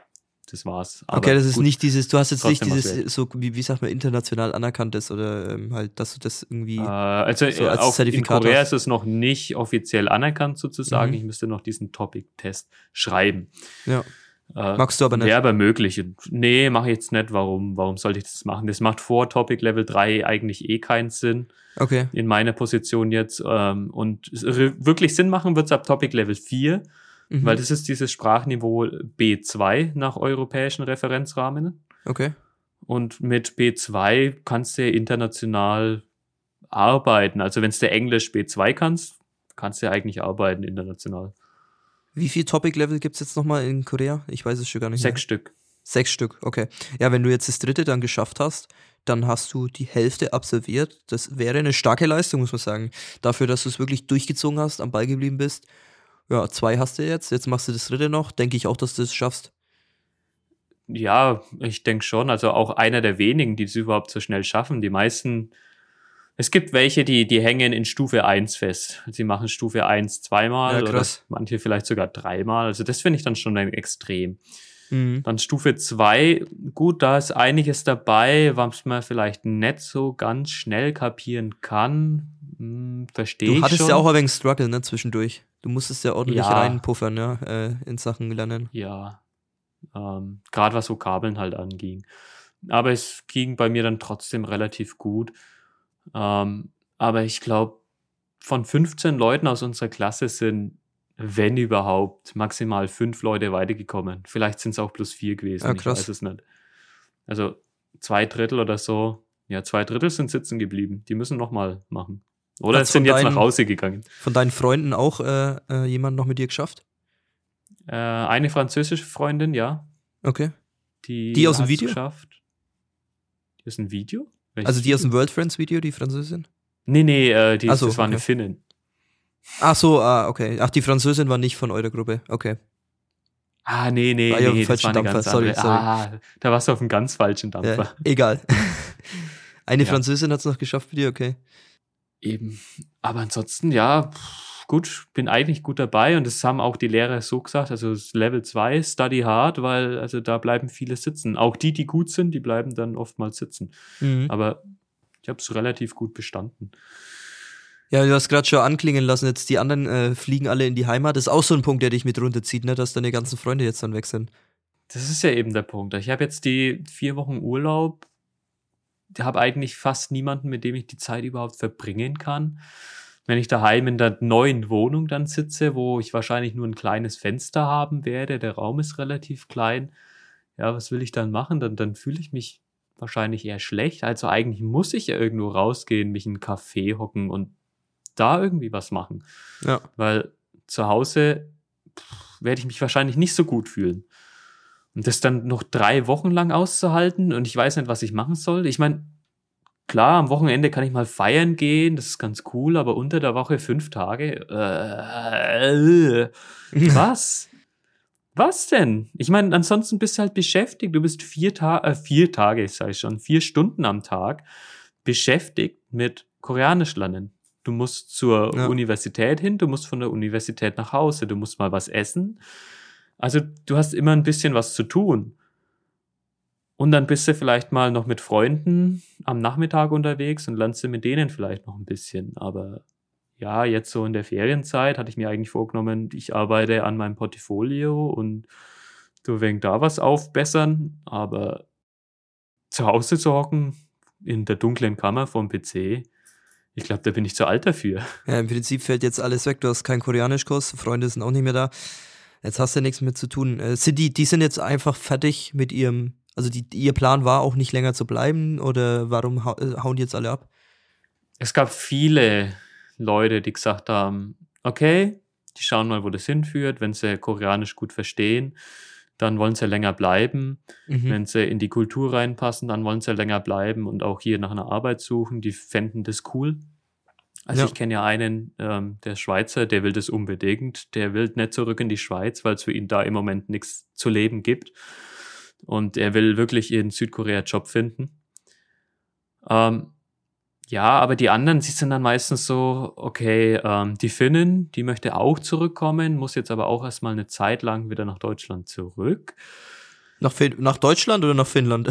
Das war's. Aber okay, das ist gut. nicht dieses, du hast jetzt nicht dieses, so, wie, wie sagt man, international anerkanntes oder ähm, halt, dass du das irgendwie. Äh, also so als auf, in Zertifikat Korea hast. ist es noch nicht offiziell anerkannt sozusagen. Mhm. Ich müsste noch diesen Topic-Test schreiben. Ja. Äh, Magst du aber nicht. Wäre aber möglich. Und Nee, mache ich jetzt nicht. Warum? Warum sollte ich das machen? Das macht vor Topic Level 3 eigentlich eh keinen Sinn Okay. in meiner Position jetzt. Ähm, und wirklich Sinn machen wird es ab Topic Level 4, Mhm. weil das ist dieses Sprachniveau B2 nach europäischen Referenzrahmen. okay. Und mit B2 kannst du international arbeiten. Also wenn du Englisch B2 kannst, kannst du ja eigentlich arbeiten international. Wie viel Topic Level gibt's jetzt nochmal in Korea? Ich weiß es schon gar nicht. Sechs mehr. Stück. Sechs Stück, okay. Ja, wenn du jetzt das dritte dann geschafft hast, dann hast du die Hälfte absolviert. Das wäre eine starke Leistung, muss man sagen. Dafür, dass du es wirklich durchgezogen hast, am Ball geblieben bist. Ja, zwei hast du jetzt. Jetzt machst du das dritte noch. Denke ich auch, dass du es schaffst. Ja, ich denke schon. Also auch einer der wenigen, die es überhaupt so schnell schaffen. Die meisten, es gibt welche, die, die hängen in Stufe 1 fest. Sie machen Stufe 1 zweimal Ja, oder manche vielleicht sogar dreimal. Also das finde ich dann schon ein extrem. Mhm. Dann Stufe 2, gut, da ist einiges dabei, was man vielleicht nicht so ganz schnell kapieren kann. Hm, Verstehe Du ich hattest schon. ja auch ein wenig Struggle, ne, zwischendurch. Du musstest ja ordentlich Ja. reinpuffern, ja, äh, in Sachen Lernen. Ja. Ähm, Gerade was Vokabeln halt anging. Aber es ging bei mir dann trotzdem relativ gut. Ähm, aber ich glaube, von 15 Leuten aus unserer Klasse sind, wenn überhaupt, maximal fünf Leute weitergekommen. Vielleicht sind es auch plus vier gewesen. Ah, ich krass. weiß es nicht. Also zwei Drittel oder so. Ja, zwei Drittel sind sitzen geblieben. Die müssen nochmal machen. Oder Hat's sind jetzt nach deinen- Hause gegangen. Von deinen Freunden auch äh, äh, jemand noch mit dir geschafft? Äh, eine französische Freundin, ja. Okay. Die, Die aus dem Video? Geschafft. Die aus dem Video? Welches Also die aus dem Video? World Friends Video, die Französin? Nee, nee, äh, die, so, das war eine okay. Finnin. Ach so, ah, okay. Ach, die Französin war nicht von eurer Gruppe. Okay. Ah, nee, nee, War dem nee, das falschen war eine Dampfer, sorry, sorry. Ah, da warst du auf einem ganz falschen Dampfer. Ja, egal. Eine Ja. Französin hat es noch geschafft mit dir, okay. Eben. Aber ansonsten, ja, gut, bin eigentlich gut dabei und das haben auch die Lehrer so gesagt. Also Level 2, Study hard, weil also da bleiben viele sitzen. Auch die, die gut sind, die bleiben dann oftmals sitzen. Mhm. Aber ich habe es relativ gut bestanden. Ja, du hast gerade schon anklingen lassen, jetzt die anderen äh, fliegen alle in die Heimat. Das ist auch so ein Punkt, der dich mit runterzieht, ne? dass deine ganzen Freunde jetzt dann weg sind. Das ist ja eben der Punkt. Ich habe jetzt die vier Wochen Urlaub, habe eigentlich fast niemanden, mit dem ich die Zeit überhaupt verbringen kann. Wenn ich daheim in der neuen Wohnung dann sitze, wo ich wahrscheinlich nur ein kleines Fenster haben werde, der Raum ist relativ klein, ja, was will ich dann machen? Dann, dann fühle ich mich wahrscheinlich eher schlecht. Also eigentlich muss ich ja irgendwo rausgehen, mich in einen Café hocken und da irgendwie was machen. Ja. Weil zu Hause werde ich mich wahrscheinlich nicht so gut fühlen. Und das dann noch drei Wochen lang auszuhalten und ich weiß nicht, was ich machen soll. Ich meine, klar, am Wochenende kann ich mal feiern gehen, das ist ganz cool, aber unter der Woche fünf Tage. Äh, was? Was denn? Ich meine, ansonsten bist du halt beschäftigt. Du bist vier, Ta äh, vier Tage, sag ich schon, vier Stunden am Tag beschäftigt mit Koreanisch lernen. Du musst zur ja. Universität hin, du musst von der Universität nach Hause, du musst mal was essen. Also du hast immer ein bisschen was zu tun. Und dann bist du vielleicht mal noch mit Freunden am Nachmittag unterwegs und lernst du mit denen vielleicht noch ein bisschen. Aber ja, jetzt so in der Ferienzeit hatte ich mir eigentlich vorgenommen, ich arbeite an meinem Portfolio und du wenig da was aufbessern, aber zu Hause zu hocken, in der dunklen Kammer vom PC, ich glaube, da bin ich zu alt dafür. Ja, im Prinzip fällt jetzt alles weg. Du hast keinen Koreanischkurs, Freunde sind auch nicht mehr da. Jetzt hast du nichts mehr zu tun. Äh, sind die, die sind jetzt einfach fertig mit ihrem, also die, ihr Plan war auch nicht länger zu bleiben oder warum äh, hauen die jetzt alle ab? Es gab viele Leute, die gesagt haben, okay, die schauen mal, wo das hinführt, wenn sie Koreanisch gut verstehen, dann wollen sie länger bleiben. Mhm. Wenn sie in die Kultur reinpassen, dann wollen sie länger bleiben und auch hier nach einer Arbeit suchen. Die fänden das cool. Also ja. ich kenne ja einen, ähm, der Schweizer, der will das unbedingt. Der will nicht zurück in die Schweiz, weil es für ihn da im Moment nichts zu leben gibt. Und er will wirklich ihren Südkorea-Job finden. Ähm, ja, aber die anderen, sie sind dann meistens so, okay, ähm, die Finnen, die möchte auch zurückkommen, muss jetzt aber auch erstmal eine Zeit lang wieder nach Deutschland zurück. Nach, nach Deutschland oder nach Finnland?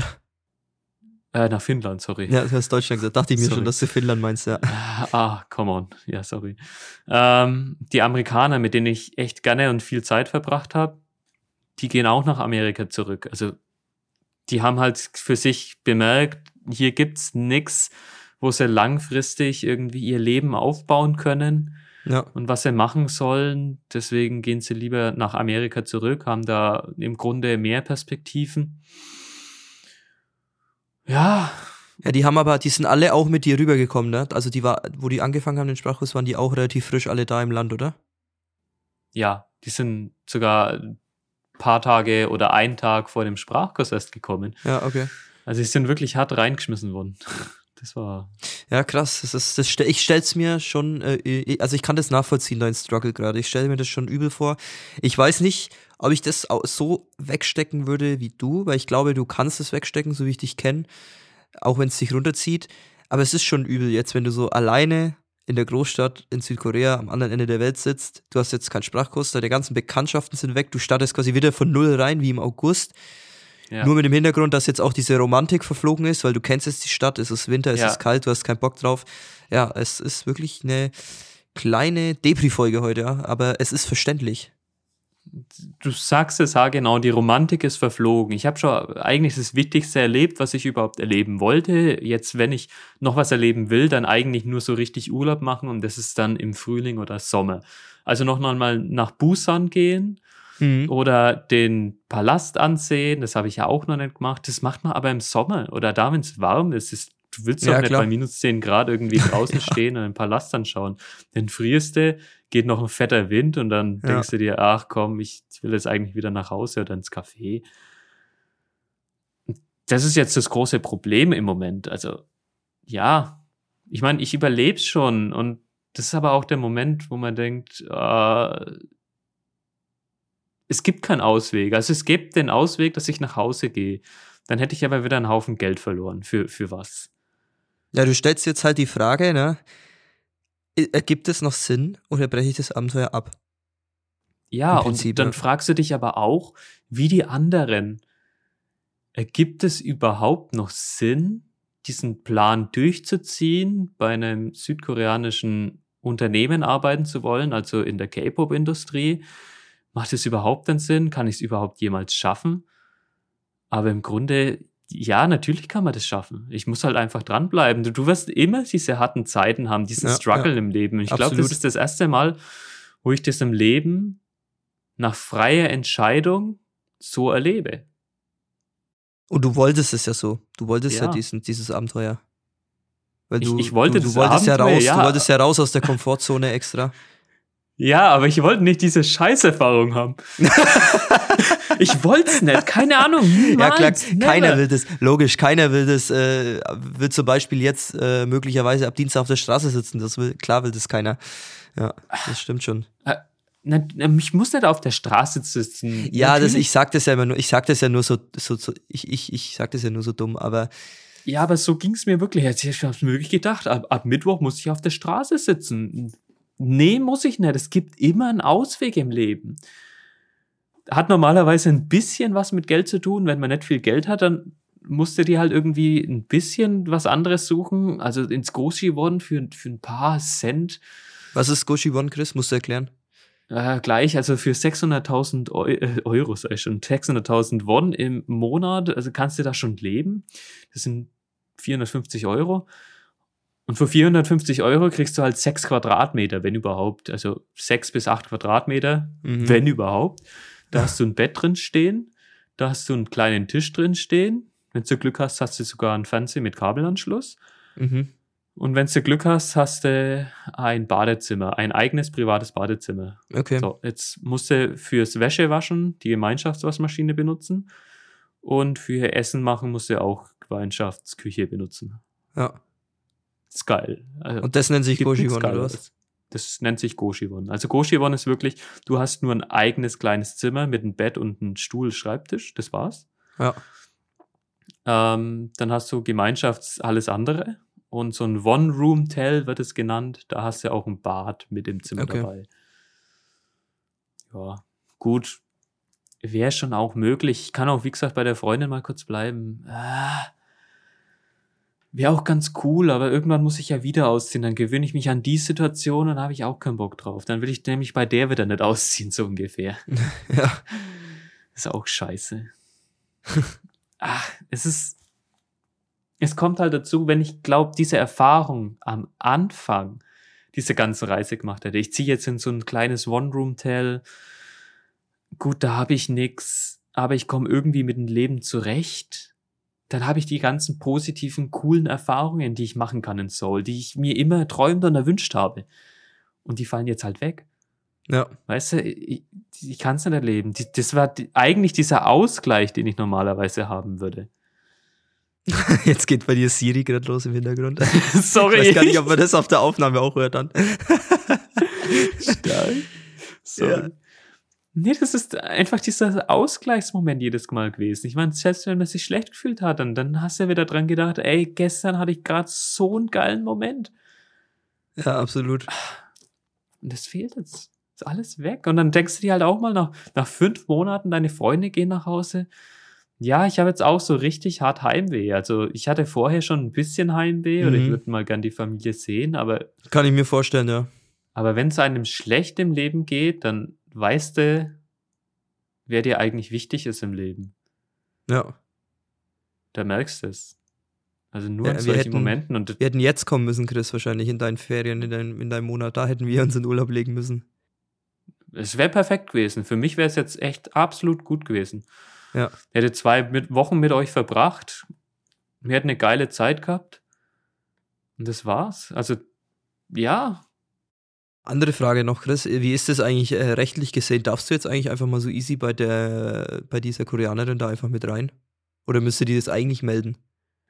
Äh, nach Finnland, sorry. Ja, du hast Deutschland gesagt. Dachte ich mir sorry. schon, dass du Finnland meinst, ja. Ah, come on. Ja, sorry. Ähm, die Amerikaner, mit denen ich echt gerne und viel Zeit verbracht habe, die gehen auch nach Amerika zurück. Also, die haben halt für sich bemerkt, hier gibt's nix, wo sie langfristig irgendwie ihr Leben aufbauen können ja. und was sie machen sollen. Deswegen gehen sie lieber nach Amerika zurück, haben da im Grunde mehr Perspektiven. Ja. Ja, die haben aber, die sind alle auch mit dir rübergekommen, ne? Also die war, wo die angefangen haben, den Sprachkurs, waren die auch relativ frisch alle da im Land, oder? Ja, die sind sogar ein paar Tage oder einen Tag vor dem Sprachkurs erst gekommen. Ja, okay. Also sie sind wirklich hart reingeschmissen worden. Das war. Ja, krass. Das ist, das, ich stell's mir schon, äh, also ich kann das nachvollziehen, dein Struggle gerade. Ich stelle mir das schon übel vor. Ich weiß nicht, ob ich das so wegstecken würde wie du, weil ich glaube, du kannst es wegstecken, so wie ich dich kenne, auch wenn es dich runterzieht. Aber es ist schon übel jetzt, wenn du so alleine in der Großstadt in Südkorea am anderen Ende der Welt sitzt. Du hast jetzt keinen Sprachkurs, deine ganzen Bekanntschaften sind weg. Du startest quasi wieder von Null rein, wie im August. Ja. Nur mit dem Hintergrund, dass jetzt auch diese Romantik verflogen ist, weil du kennst jetzt die Stadt, es ist Winter, es ja. ist kalt, du hast keinen Bock drauf. Ja, es ist wirklich eine kleine Depri-Folge heute, aber es ist verständlich. Du sagst es ja genau, die Romantik ist verflogen. Ich habe schon eigentlich das Wichtigste erlebt, was ich überhaupt erleben wollte. Jetzt, wenn ich noch was erleben will, dann eigentlich nur so richtig Urlaub machen und das ist dann im Frühling oder Sommer. Also noch mal nach Busan gehen, Mhm. Oder den Palast ansehen, das habe ich ja auch noch nicht gemacht. Das macht man aber im Sommer oder da, wenn es warm ist. ist du willst doch ja, nicht klar. bei minus 10 Grad irgendwie draußen ja. stehen und den Palast anschauen. Dann frierst du, geht noch ein fetter Wind und dann ja. denkst du dir, ach komm, ich will jetzt eigentlich wieder nach Hause oder ins Café. Das ist jetzt das große Problem im Moment. Also, ja, ich meine, ich überlebe schon und das ist aber auch der Moment, wo man denkt, äh, es gibt keinen Ausweg. Also es gibt den Ausweg, dass ich nach Hause gehe. Dann hätte ich aber wieder einen Haufen Geld verloren. Für, für was? Ja, du stellst jetzt halt die Frage, ne? Ergibt es noch Sinn oder breche ich das Abenteuer ab? Ja, und dann fragst du dich aber auch, wie die anderen. Ergibt es überhaupt noch Sinn, diesen Plan durchzuziehen bei einem südkoreanischen Unternehmen arbeiten zu wollen, also in der K-Pop-Industrie. Macht es überhaupt einen Sinn? Kann ich es überhaupt jemals schaffen? Aber im Grunde, ja, natürlich kann man das schaffen. Ich muss halt einfach dranbleiben. Du, du wirst immer diese harten Zeiten haben, diesen Ja, Struggle ja. im Leben. Ich glaube, das ist das erste Mal, wo ich das im Leben nach freier Entscheidung so erlebe. Und du wolltest es ja so. Du wolltest ja, Ja. diesen, dieses Abenteuer. Weil Ich- du, ich wollte du, du wolltest ja Abenteuer, raus, ja. du wolltest ja raus aus der Komfortzone extra. Ja, aber ich wollte nicht diese Scheißerfahrung haben. ich wollte es nicht, keine Ahnung. Ja klar, Niemals, keiner never. will das, logisch, keiner will das, äh, will zum Beispiel jetzt äh, möglicherweise ab Dienstag auf der Straße sitzen. Das will, klar will das keiner. Ja, das stimmt schon. Na, na, Ich muss nicht auf der Straße sitzen. Ja, das, ich sag das ja immer nur, ich sag das ja nur so, so, so ich, ich, ich sag das ja nur so dumm, aber Ja, aber so ging es mir wirklich. Ich habe mir wirklich gedacht, ab, ab Mittwoch muss ich auf der Straße sitzen. Nee, muss ich nicht. Es gibt immer einen Ausweg im Leben. Hat normalerweise ein bisschen was mit Geld zu tun. Wenn man nicht viel Geld hat, dann musst du dir halt irgendwie ein bisschen was anderes suchen. Also ins Goshi-Won für, für ein paar Cent was ist Goshi One, Chris? Musst du erklären? Äh, gleich, also für 600.000 Eu äh, Euro, sag ich schon, 600.000 Won im Monat, also kannst du da schon leben. Das sind 450 Euro. Und für 450 Euro kriegst du halt sechs Quadratmeter, wenn überhaupt. Also sechs bis acht Quadratmeter, Mhm. wenn überhaupt. Da hast du ein Bett drin stehen, da hast du einen kleinen Tisch drin stehen. Wenn du Glück hast, hast du sogar einen Fernseher mit Kabelanschluss. Mhm. Und wenn du Glück hast, hast du ein Badezimmer, ein eigenes privates Badezimmer. Okay. So, jetzt musst du fürs Wäschewaschen die Gemeinschaftswaschmaschine benutzen und für Essen machen musst du auch Gemeinschaftsküche benutzen. Ja. Ist geil. Also, Und das nennt sich gibt Goshi nichts One, oder was? Das nennt sich Goshi-Won. Also Goshi-Won ist wirklich, du hast nur ein eigenes kleines Zimmer mit einem Bett und einem Stuhl, Schreibtisch, das war's. Ja. Ähm, dann hast du Gemeinschafts alles andere und so ein One-Room-Tell wird es genannt. Da hast du auch ein Bad mit im Zimmer Okay. dabei. Ja, gut. Wäre schon auch möglich. Ich kann auch, wie gesagt, bei der Freundin mal kurz bleiben. Ah, Wäre auch ganz cool, aber irgendwann muss ich ja wieder ausziehen. Dann gewöhne ich mich an die Situation und habe ich auch keinen Bock drauf. Dann will ich nämlich bei der wieder nicht ausziehen, so ungefähr. Ja. Ist auch scheiße. Ach, es ist. Es kommt halt dazu, wenn ich glaube, diese Erfahrung am Anfang diese ganze Reise gemacht hätte. Ich ziehe jetzt in so ein kleines One-Room-Tell. Gut, da habe ich nix, aber ich komme irgendwie mit dem Leben zurecht. Dann habe ich die ganzen positiven, coolen Erfahrungen, die ich machen kann in Soul, die ich mir immer träumt und erwünscht habe. Und die fallen jetzt halt weg. Ja. Weißt du, ich, ich kann es nicht erleben. Das war eigentlich dieser Ausgleich, den ich normalerweise haben würde. Jetzt geht bei dir Siri gerade los im Hintergrund. Sorry. Ich weiß gar nicht, ob man das auf der Aufnahme auch hört dann. Stark. Sorry. Ja. Nee, das ist einfach dieser Ausgleichsmoment jedes Mal gewesen. Ich meine, selbst wenn man sich schlecht gefühlt hat, dann, dann hast du ja wieder dran gedacht, ey, gestern hatte ich gerade so einen geilen Moment. Ja, absolut. Und das fehlt jetzt. Ist alles weg. Und dann denkst du dir halt auch mal nach, nach fünf Monaten, deine Freunde gehen nach Hause. Ja, ich habe jetzt auch so richtig hart Heimweh. Also ich hatte vorher schon ein bisschen Heimweh oder ich Mhm. würde mal gern die Familie sehen, aber, Kann ich mir vorstellen, ja. aber wenn es einem schlecht im Leben geht, dann weißt du, wer dir eigentlich wichtig ist im Leben. Ja. Da merkst du es. Also nur Ja, in solchen hätten- Momenten. Und Wir hätten jetzt kommen müssen, Chris, wahrscheinlich in deinen Ferien, in, dein, in deinem Monat. Da hätten wir uns in Urlaub legen müssen. es wäre perfekt gewesen. Für mich wäre es jetzt echt absolut gut gewesen. Ja. Ich hätte zwei mit Wochen mit euch verbracht. Wir hätten eine geile Zeit gehabt. Und das war's. Also, ja. Andere Frage noch, Chris. Wie ist das eigentlich äh, rechtlich gesehen? Darfst du jetzt eigentlich einfach mal so easy bei der bei dieser Koreanerin da einfach mit rein? Oder müsste die das eigentlich melden?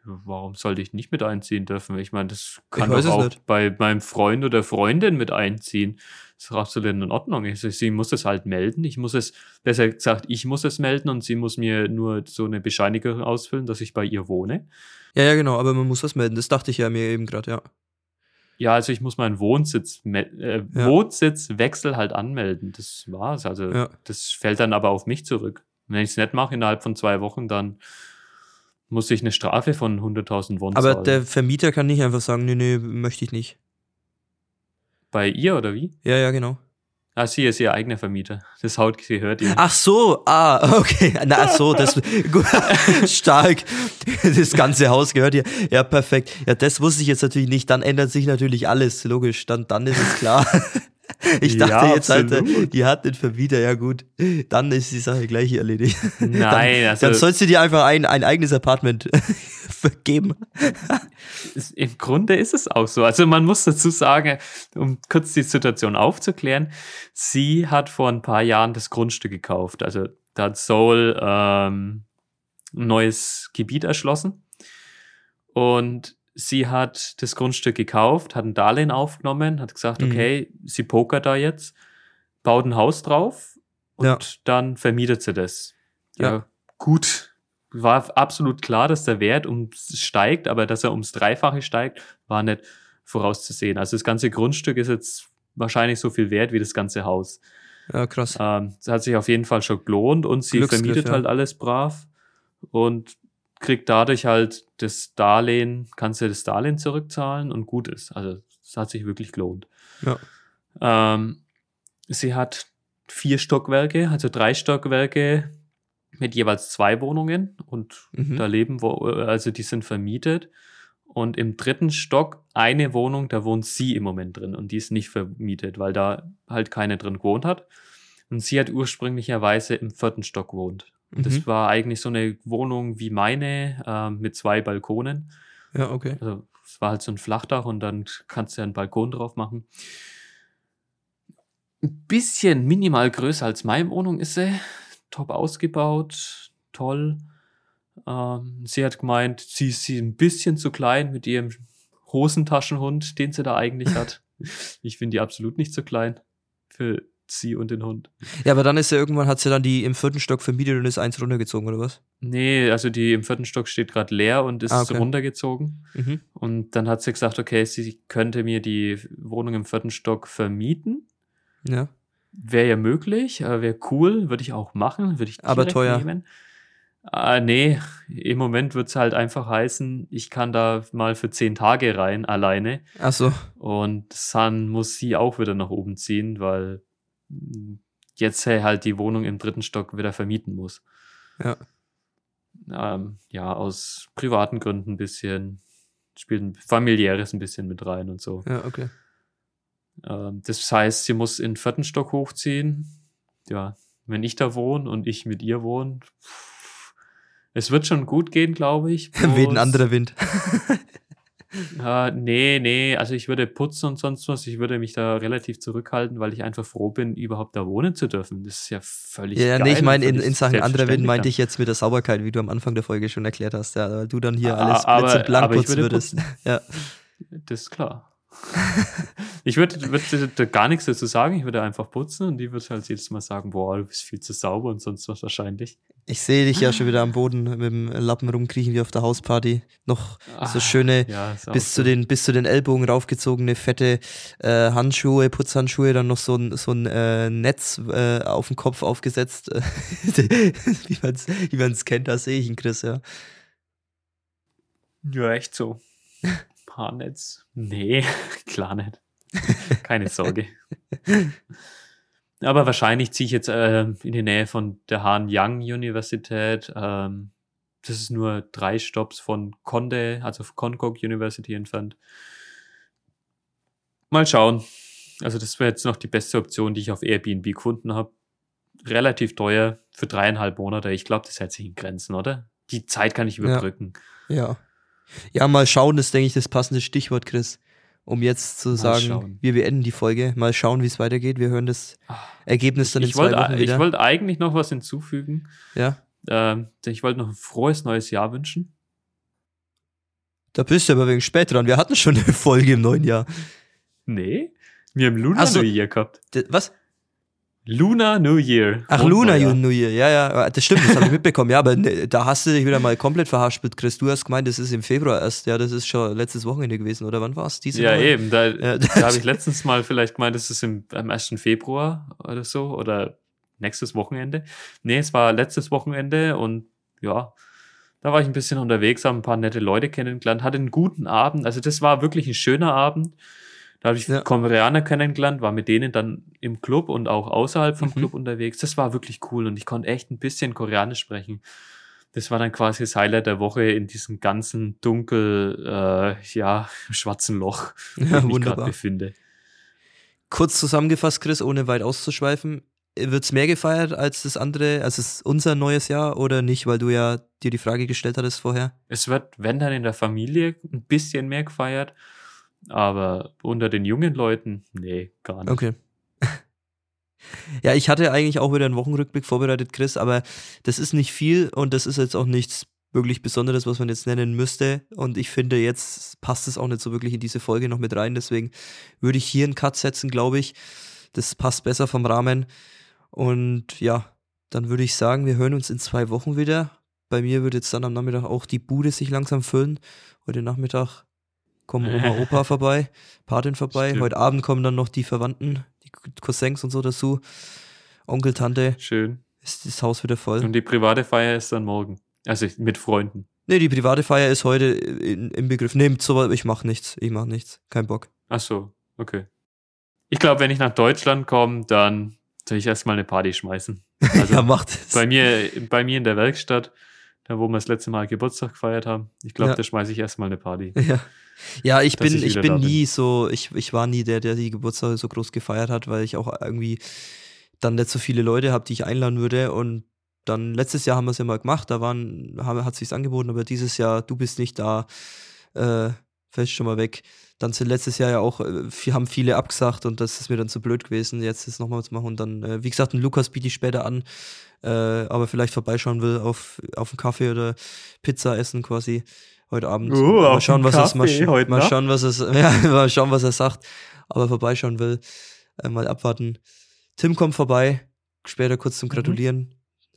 Warum sollte ich nicht mit einziehen dürfen? Ich meine, das kann doch auch nicht. bei meinem Freund oder Freundin mit einziehen. Das ist absolut in Ordnung. Ich, sie muss es halt melden. Ich muss es, besser gesagt, ich muss es melden und sie muss mir nur so eine Bescheinigung ausfüllen, dass ich bei ihr wohne. Ja, ja, genau, aber man muss was melden. Das dachte ich ja mir eben gerade, ja. Ja, also ich muss meinen Wohnsitz, äh, Ja. Wohnsitzwechsel halt anmelden. Das war's. Also Ja. das fällt dann aber auf mich zurück. Wenn ich es nicht mache innerhalb von zwei Wochen, dann muss ich eine Strafe von 100.000 Won Aber zahlen. der Vermieter kann nicht einfach sagen, nee, nee, möchte ich nicht. Bei ihr oder wie? Ja, ja, genau. Ah, sie ist ihr eigener Vermieter. Das Haus gehört ihr. Ach so, ah, okay. Na, ach so, das gut, stark. Das ganze Haus gehört ihr. Ja, perfekt. Ja, das wusste ich jetzt natürlich nicht. Dann ändert sich natürlich alles, logisch. Dann, dann ist es klar. Ich dachte Ja, jetzt halt, absolut. die hat den Vermieter, ja gut. Dann ist die Sache gleich erledigt. Nein, dann, also dann sollst du dir einfach ein, ein eigenes Apartment vergeben. im Grunde ist es auch so. Also man muss dazu sagen, um kurz die Situation aufzuklären, sie hat vor ein paar Jahren das Grundstück gekauft. Also da hat Seoul ähm, ein neues Gebiet erschlossen und sie hat das Grundstück gekauft, hat ein Darlehen aufgenommen, hat gesagt, Mhm. okay, sie pokert da jetzt, baut ein Haus drauf und Ja. dann vermietet sie das. Ja, Ja. gut. War absolut klar, dass der Wert ums steigt, aber dass er ums Dreifache steigt, war nicht vorauszusehen. Also das ganze Grundstück ist jetzt wahrscheinlich so viel wert wie das ganze Haus. Ja, krass. Ähm, das hat sich auf jeden Fall schon gelohnt und sie vermietet ja. halt alles brav und kriegt dadurch halt das Darlehen, kannst du das Darlehen zurückzahlen und gut ist. Also es hat sich wirklich gelohnt. Ja. Ähm, sie hat vier Stockwerke, also drei Stockwerke mit jeweils zwei Wohnungen und Mhm. da leben, wo, also die sind vermietet. Und im dritten Stock eine Wohnung, da wohnt sie im Moment drin und die ist nicht vermietet, weil da halt keine drin gewohnt hat. Und sie hat ursprünglicherweise im vierten Stock gewohnt. Und das Mhm. war eigentlich so eine Wohnung wie meine ähm, mit zwei Balkonen. Ja, okay. Also es war halt so ein Flachdach und dann kannst du ja einen Balkon drauf machen. Ein bisschen minimal größer als meine Wohnung ist sie. Top ausgebaut, toll. Ähm, sie hat gemeint, sie ist sie ein bisschen zu klein mit ihrem Hosentaschenhund, den sie da eigentlich hat. Ich finde die absolut nicht zu klein für sie und den Hund. Ja, aber dann ist ja irgendwann, hat sie dann die im vierten Stock vermietet und ist eins runtergezogen, oder was? Nee, also die im vierten Stock steht gerade leer und ist Ah, okay. runtergezogen. Mhm. Und dann hat sie gesagt, okay, sie könnte mir die Wohnung im vierten Stock vermieten. Ja. Wäre ja möglich, äh, wäre cool, würde ich auch machen, würde ich Aber direkt teuer. nehmen. Äh, nee, im Moment wird es halt einfach heißen, ich kann da mal für zehn Tage rein, alleine. Ach so. Und dann muss sie auch wieder nach oben ziehen, weil jetzt halt die Wohnung im dritten Stock wieder vermieten muss. Ja. Ähm, ja, aus privaten Gründen ein bisschen, spielt ein familiäres ein bisschen mit rein und so. Ja, okay. Ähm, das heißt, sie muss in den vierten Stock hochziehen. Ja, wenn ich da wohne und ich mit ihr wohne, es wird schon gut gehen, glaube ich. Weht ein anderer Wind. Äh, nee, nee, also ich würde putzen und sonst was. Ich würde mich da relativ zurückhalten, weil ich einfach froh bin, überhaupt da wohnen zu dürfen. Das ist ja völlig Ja, geil nee, ich meine, in, in Sachen anderer Wind meinte ich jetzt mit der Sauberkeit, wie du am Anfang der Folge schon erklärt hast, ja, weil du dann hier Ah, alles blitzeblank putzen würde würdest. Ja. Das ist klar. ich würde, würde da gar nichts dazu sagen. Ich würde einfach putzen und die würde halt jedes Mal sagen, boah, du bist viel zu sauber und sonst was wahrscheinlich. Ich sehe dich ja schon wieder am Boden mit dem Lappen rumkriechen wie auf der Hausparty. Noch so Ah, schöne Ja, bis so. zu den bis zu den Ellbogen raufgezogene fette äh, Handschuhe, Putzhandschuhe, dann noch so ein so ein äh, Netz äh, auf dem Kopf aufgesetzt, wie man es wie man's kennt, da sehe ich ihn, Chris, ja. Ja, echt so. Haarnetz? Nee, klar nicht. Keine Sorge. Aber wahrscheinlich ziehe ich jetzt äh, in die Nähe von der Han-Yang Universität. Ähm, das ist nur drei Stops von Conde, also Konkok University entfernt. Mal schauen. Also das wäre jetzt noch die beste Option, die ich auf Airbnb gefunden habe. Relativ teuer für dreieinhalb Monate. Ich glaube, das hält sich in Grenzen, oder? Die Zeit kann ich überbrücken. Ja. Ja, mal schauen, ist, denke ich, das passende Stichwort, Chris. Um jetzt zu sagen, schauen. wir beenden die Folge. Mal schauen, wie es weitergeht. Wir hören das Ah, Ergebnis dann in ich zwei wollte Wochen ich wieder. wollte eigentlich noch was hinzufügen. ja, Ähm, ich wollte noch ein frohes neues Jahr wünschen. da bist du aber wegen spät dran. Wir hatten schon eine Folge im neuen Jahr. Nee, wir haben Lunar Ach so. Year gehabt. Was? Lunar New Year. Ach, Mondneujahr. Luna New Year. Ja, ja, das stimmt, das habe ich mitbekommen. Ja, aber ne, da hast du dich wieder mal komplett verhaspelt, Chris. Du hast gemeint, das ist im Februar erst. Ja, das ist schon letztes Wochenende gewesen, oder wann war es? Ja, Woche? eben. Da, Ja, da habe ich letztens mal vielleicht gemeint, das ist im, am 1. Februar oder so oder nächstes Wochenende. Nee, es war letztes Wochenende und ja, da war ich ein bisschen unterwegs, habe ein paar nette Leute kennengelernt, hatte einen guten Abend. Also das war wirklich ein schöner Abend. Da habe ich Ja. Koreaner kennengelernt, war mit denen dann im Club und auch außerhalb vom Mhm. Club unterwegs. Das war wirklich cool und ich konnte echt ein bisschen Koreanisch sprechen. Das war dann quasi das Highlight der Woche in diesem ganzen dunkel, äh, ja, schwarzen Loch, wo Ja, ich mich gerade befinde. Kurz zusammengefasst, Chris, ohne weit auszuschweifen. Wird es mehr gefeiert als das andere, als es unser neues Jahr oder nicht, weil du ja dir die Frage gestellt hattest vorher? Es wird, wenn dann in der Familie, ein bisschen mehr gefeiert, aber unter den jungen Leuten, nee, gar nicht. Okay. ja, ich hatte eigentlich auch wieder einen Wochenrückblick vorbereitet, Chris, aber das ist nicht viel und das ist jetzt auch nichts wirklich Besonderes, was man jetzt nennen müsste. Und ich finde, jetzt passt es auch nicht so wirklich in diese Folge noch mit rein. Deswegen würde ich hier einen Cut setzen, glaube ich. Das passt besser vom Rahmen. Und ja, dann würde ich sagen, wir hören uns in zwei Wochen wieder. Bei mir wird jetzt dann am Nachmittag auch die Bude sich langsam füllen. Heute Nachmittag kommen Oma, Opa vorbei, Patin vorbei. Stimmt. Heute Abend kommen dann noch die Verwandten, die Cousins und so dazu. Onkel, Tante, Schön. ist das Haus wieder voll. Und die private Feier ist dann morgen. Also mit Freunden. Nee, die private Feier ist heute im Begriff. Nehmt so, ich mach nichts. Ich mach nichts. Kein Bock. Ach so, okay. Ich glaube, wenn ich nach Deutschland komme, dann soll ich erstmal eine Party schmeißen. Also ja, macht es. bei mir, bei mir in der Werkstatt, da wo wir das letzte Mal Geburtstag gefeiert haben, ich glaube, Ja. da schmeiße ich erstmal eine Party. Ja. Ja, ich bin, ich ich bin da bin. nie so, ich, ich war nie der, der die Geburtstage so groß gefeiert hat, weil ich auch irgendwie dann nicht so viele Leute habe, die ich einladen würde. Und dann letztes Jahr haben wir es ja mal gemacht, da waren, haben, hat sich's angeboten, aber dieses Jahr, du bist nicht da, äh, fällst schon mal weg. Dann sind letztes Jahr ja auch, äh, vi- haben viele abgesagt und das ist mir dann zu blöd gewesen, jetzt das nochmal zu machen. Und dann, äh, wie gesagt, einen Lukas biete ich später an, äh, aber vielleicht vorbeischauen will auf, auf einen Kaffee oder Pizza essen quasi heute Abend. Oh, mal schauen, was es, mal, heute mal schauen, was es, ja, mal schauen, was er sagt, aber vorbeischauen will, äh, mal abwarten. Tim kommt vorbei, später kurz zum Mhm.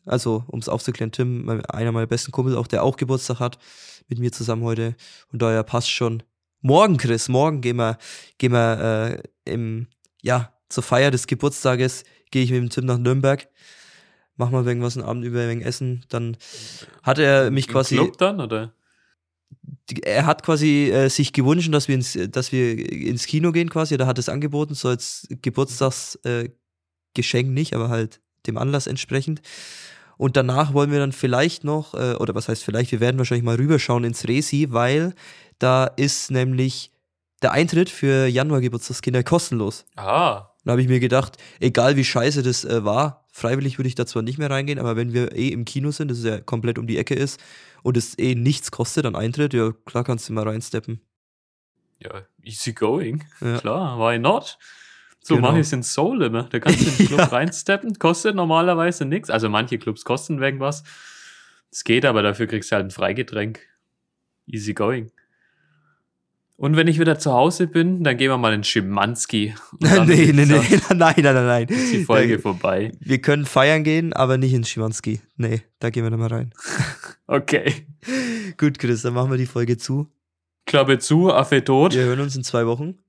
Also, um es aufzuklären, Tim, einer meiner besten Kumpel, auch der auch Geburtstag hat, mit mir zusammen heute. Und daher passt schon. Morgen, Chris, morgen gehen wir, gehen wir äh, im, ja, zur Feier des Geburtstages, gehe ich mit dem Tim nach Nürnberg. Machen wir irgendwas einen Abend über ein wenig Essen. Dann hat er mich quasi Club dann, oder? er hat quasi äh, sich gewünscht, dass wir ins, dass wir ins Kino gehen quasi. Da hat es angeboten, so als Geburtstagsgeschenk äh, nicht, aber halt dem Anlass entsprechend. Und danach wollen wir dann vielleicht noch, äh, oder was heißt vielleicht, wir werden wahrscheinlich mal rüberschauen ins Resi, weil da ist nämlich der Eintritt für Januar-Geburtstagskinder kostenlos. Ah, Da habe ich mir gedacht, egal wie scheiße das äh, war, freiwillig würde ich da zwar nicht mehr reingehen, aber wenn wir eh im Kino sind, das ja komplett um die Ecke ist und es eh nichts kostet an Eintritt, ja klar kannst du mal reinsteppen. ja, easy going. Ja. Klar, why not? So Genau. mache ich es in Soul immer. Da kannst du in den Club Ja. reinsteppen, kostet normalerweise nichts. Also manche Clubs kosten irgendwas. Es geht, aber dafür kriegst du halt ein Freigetränk. Easy going. Und wenn ich wieder zu Hause bin, dann gehen wir mal in Schimanski. Nee, nee, ist nee, nein, nein, nein, nein. die Folge vorbei. Wir können feiern gehen, aber nicht ins Schimanski. Nee, da gehen wir nicht mal rein. Okay. Gut, Chris, dann machen wir die Folge zu. Klappe zu, Affe tot. Wir hören uns in zwei Wochen.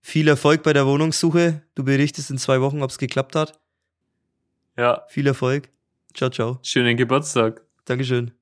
Viel Erfolg bei der Wohnungssuche. Du berichtest in zwei Wochen, ob es geklappt hat. Ja, Viel Erfolg. Ciao, ciao. schönen Geburtstag. Dankeschön.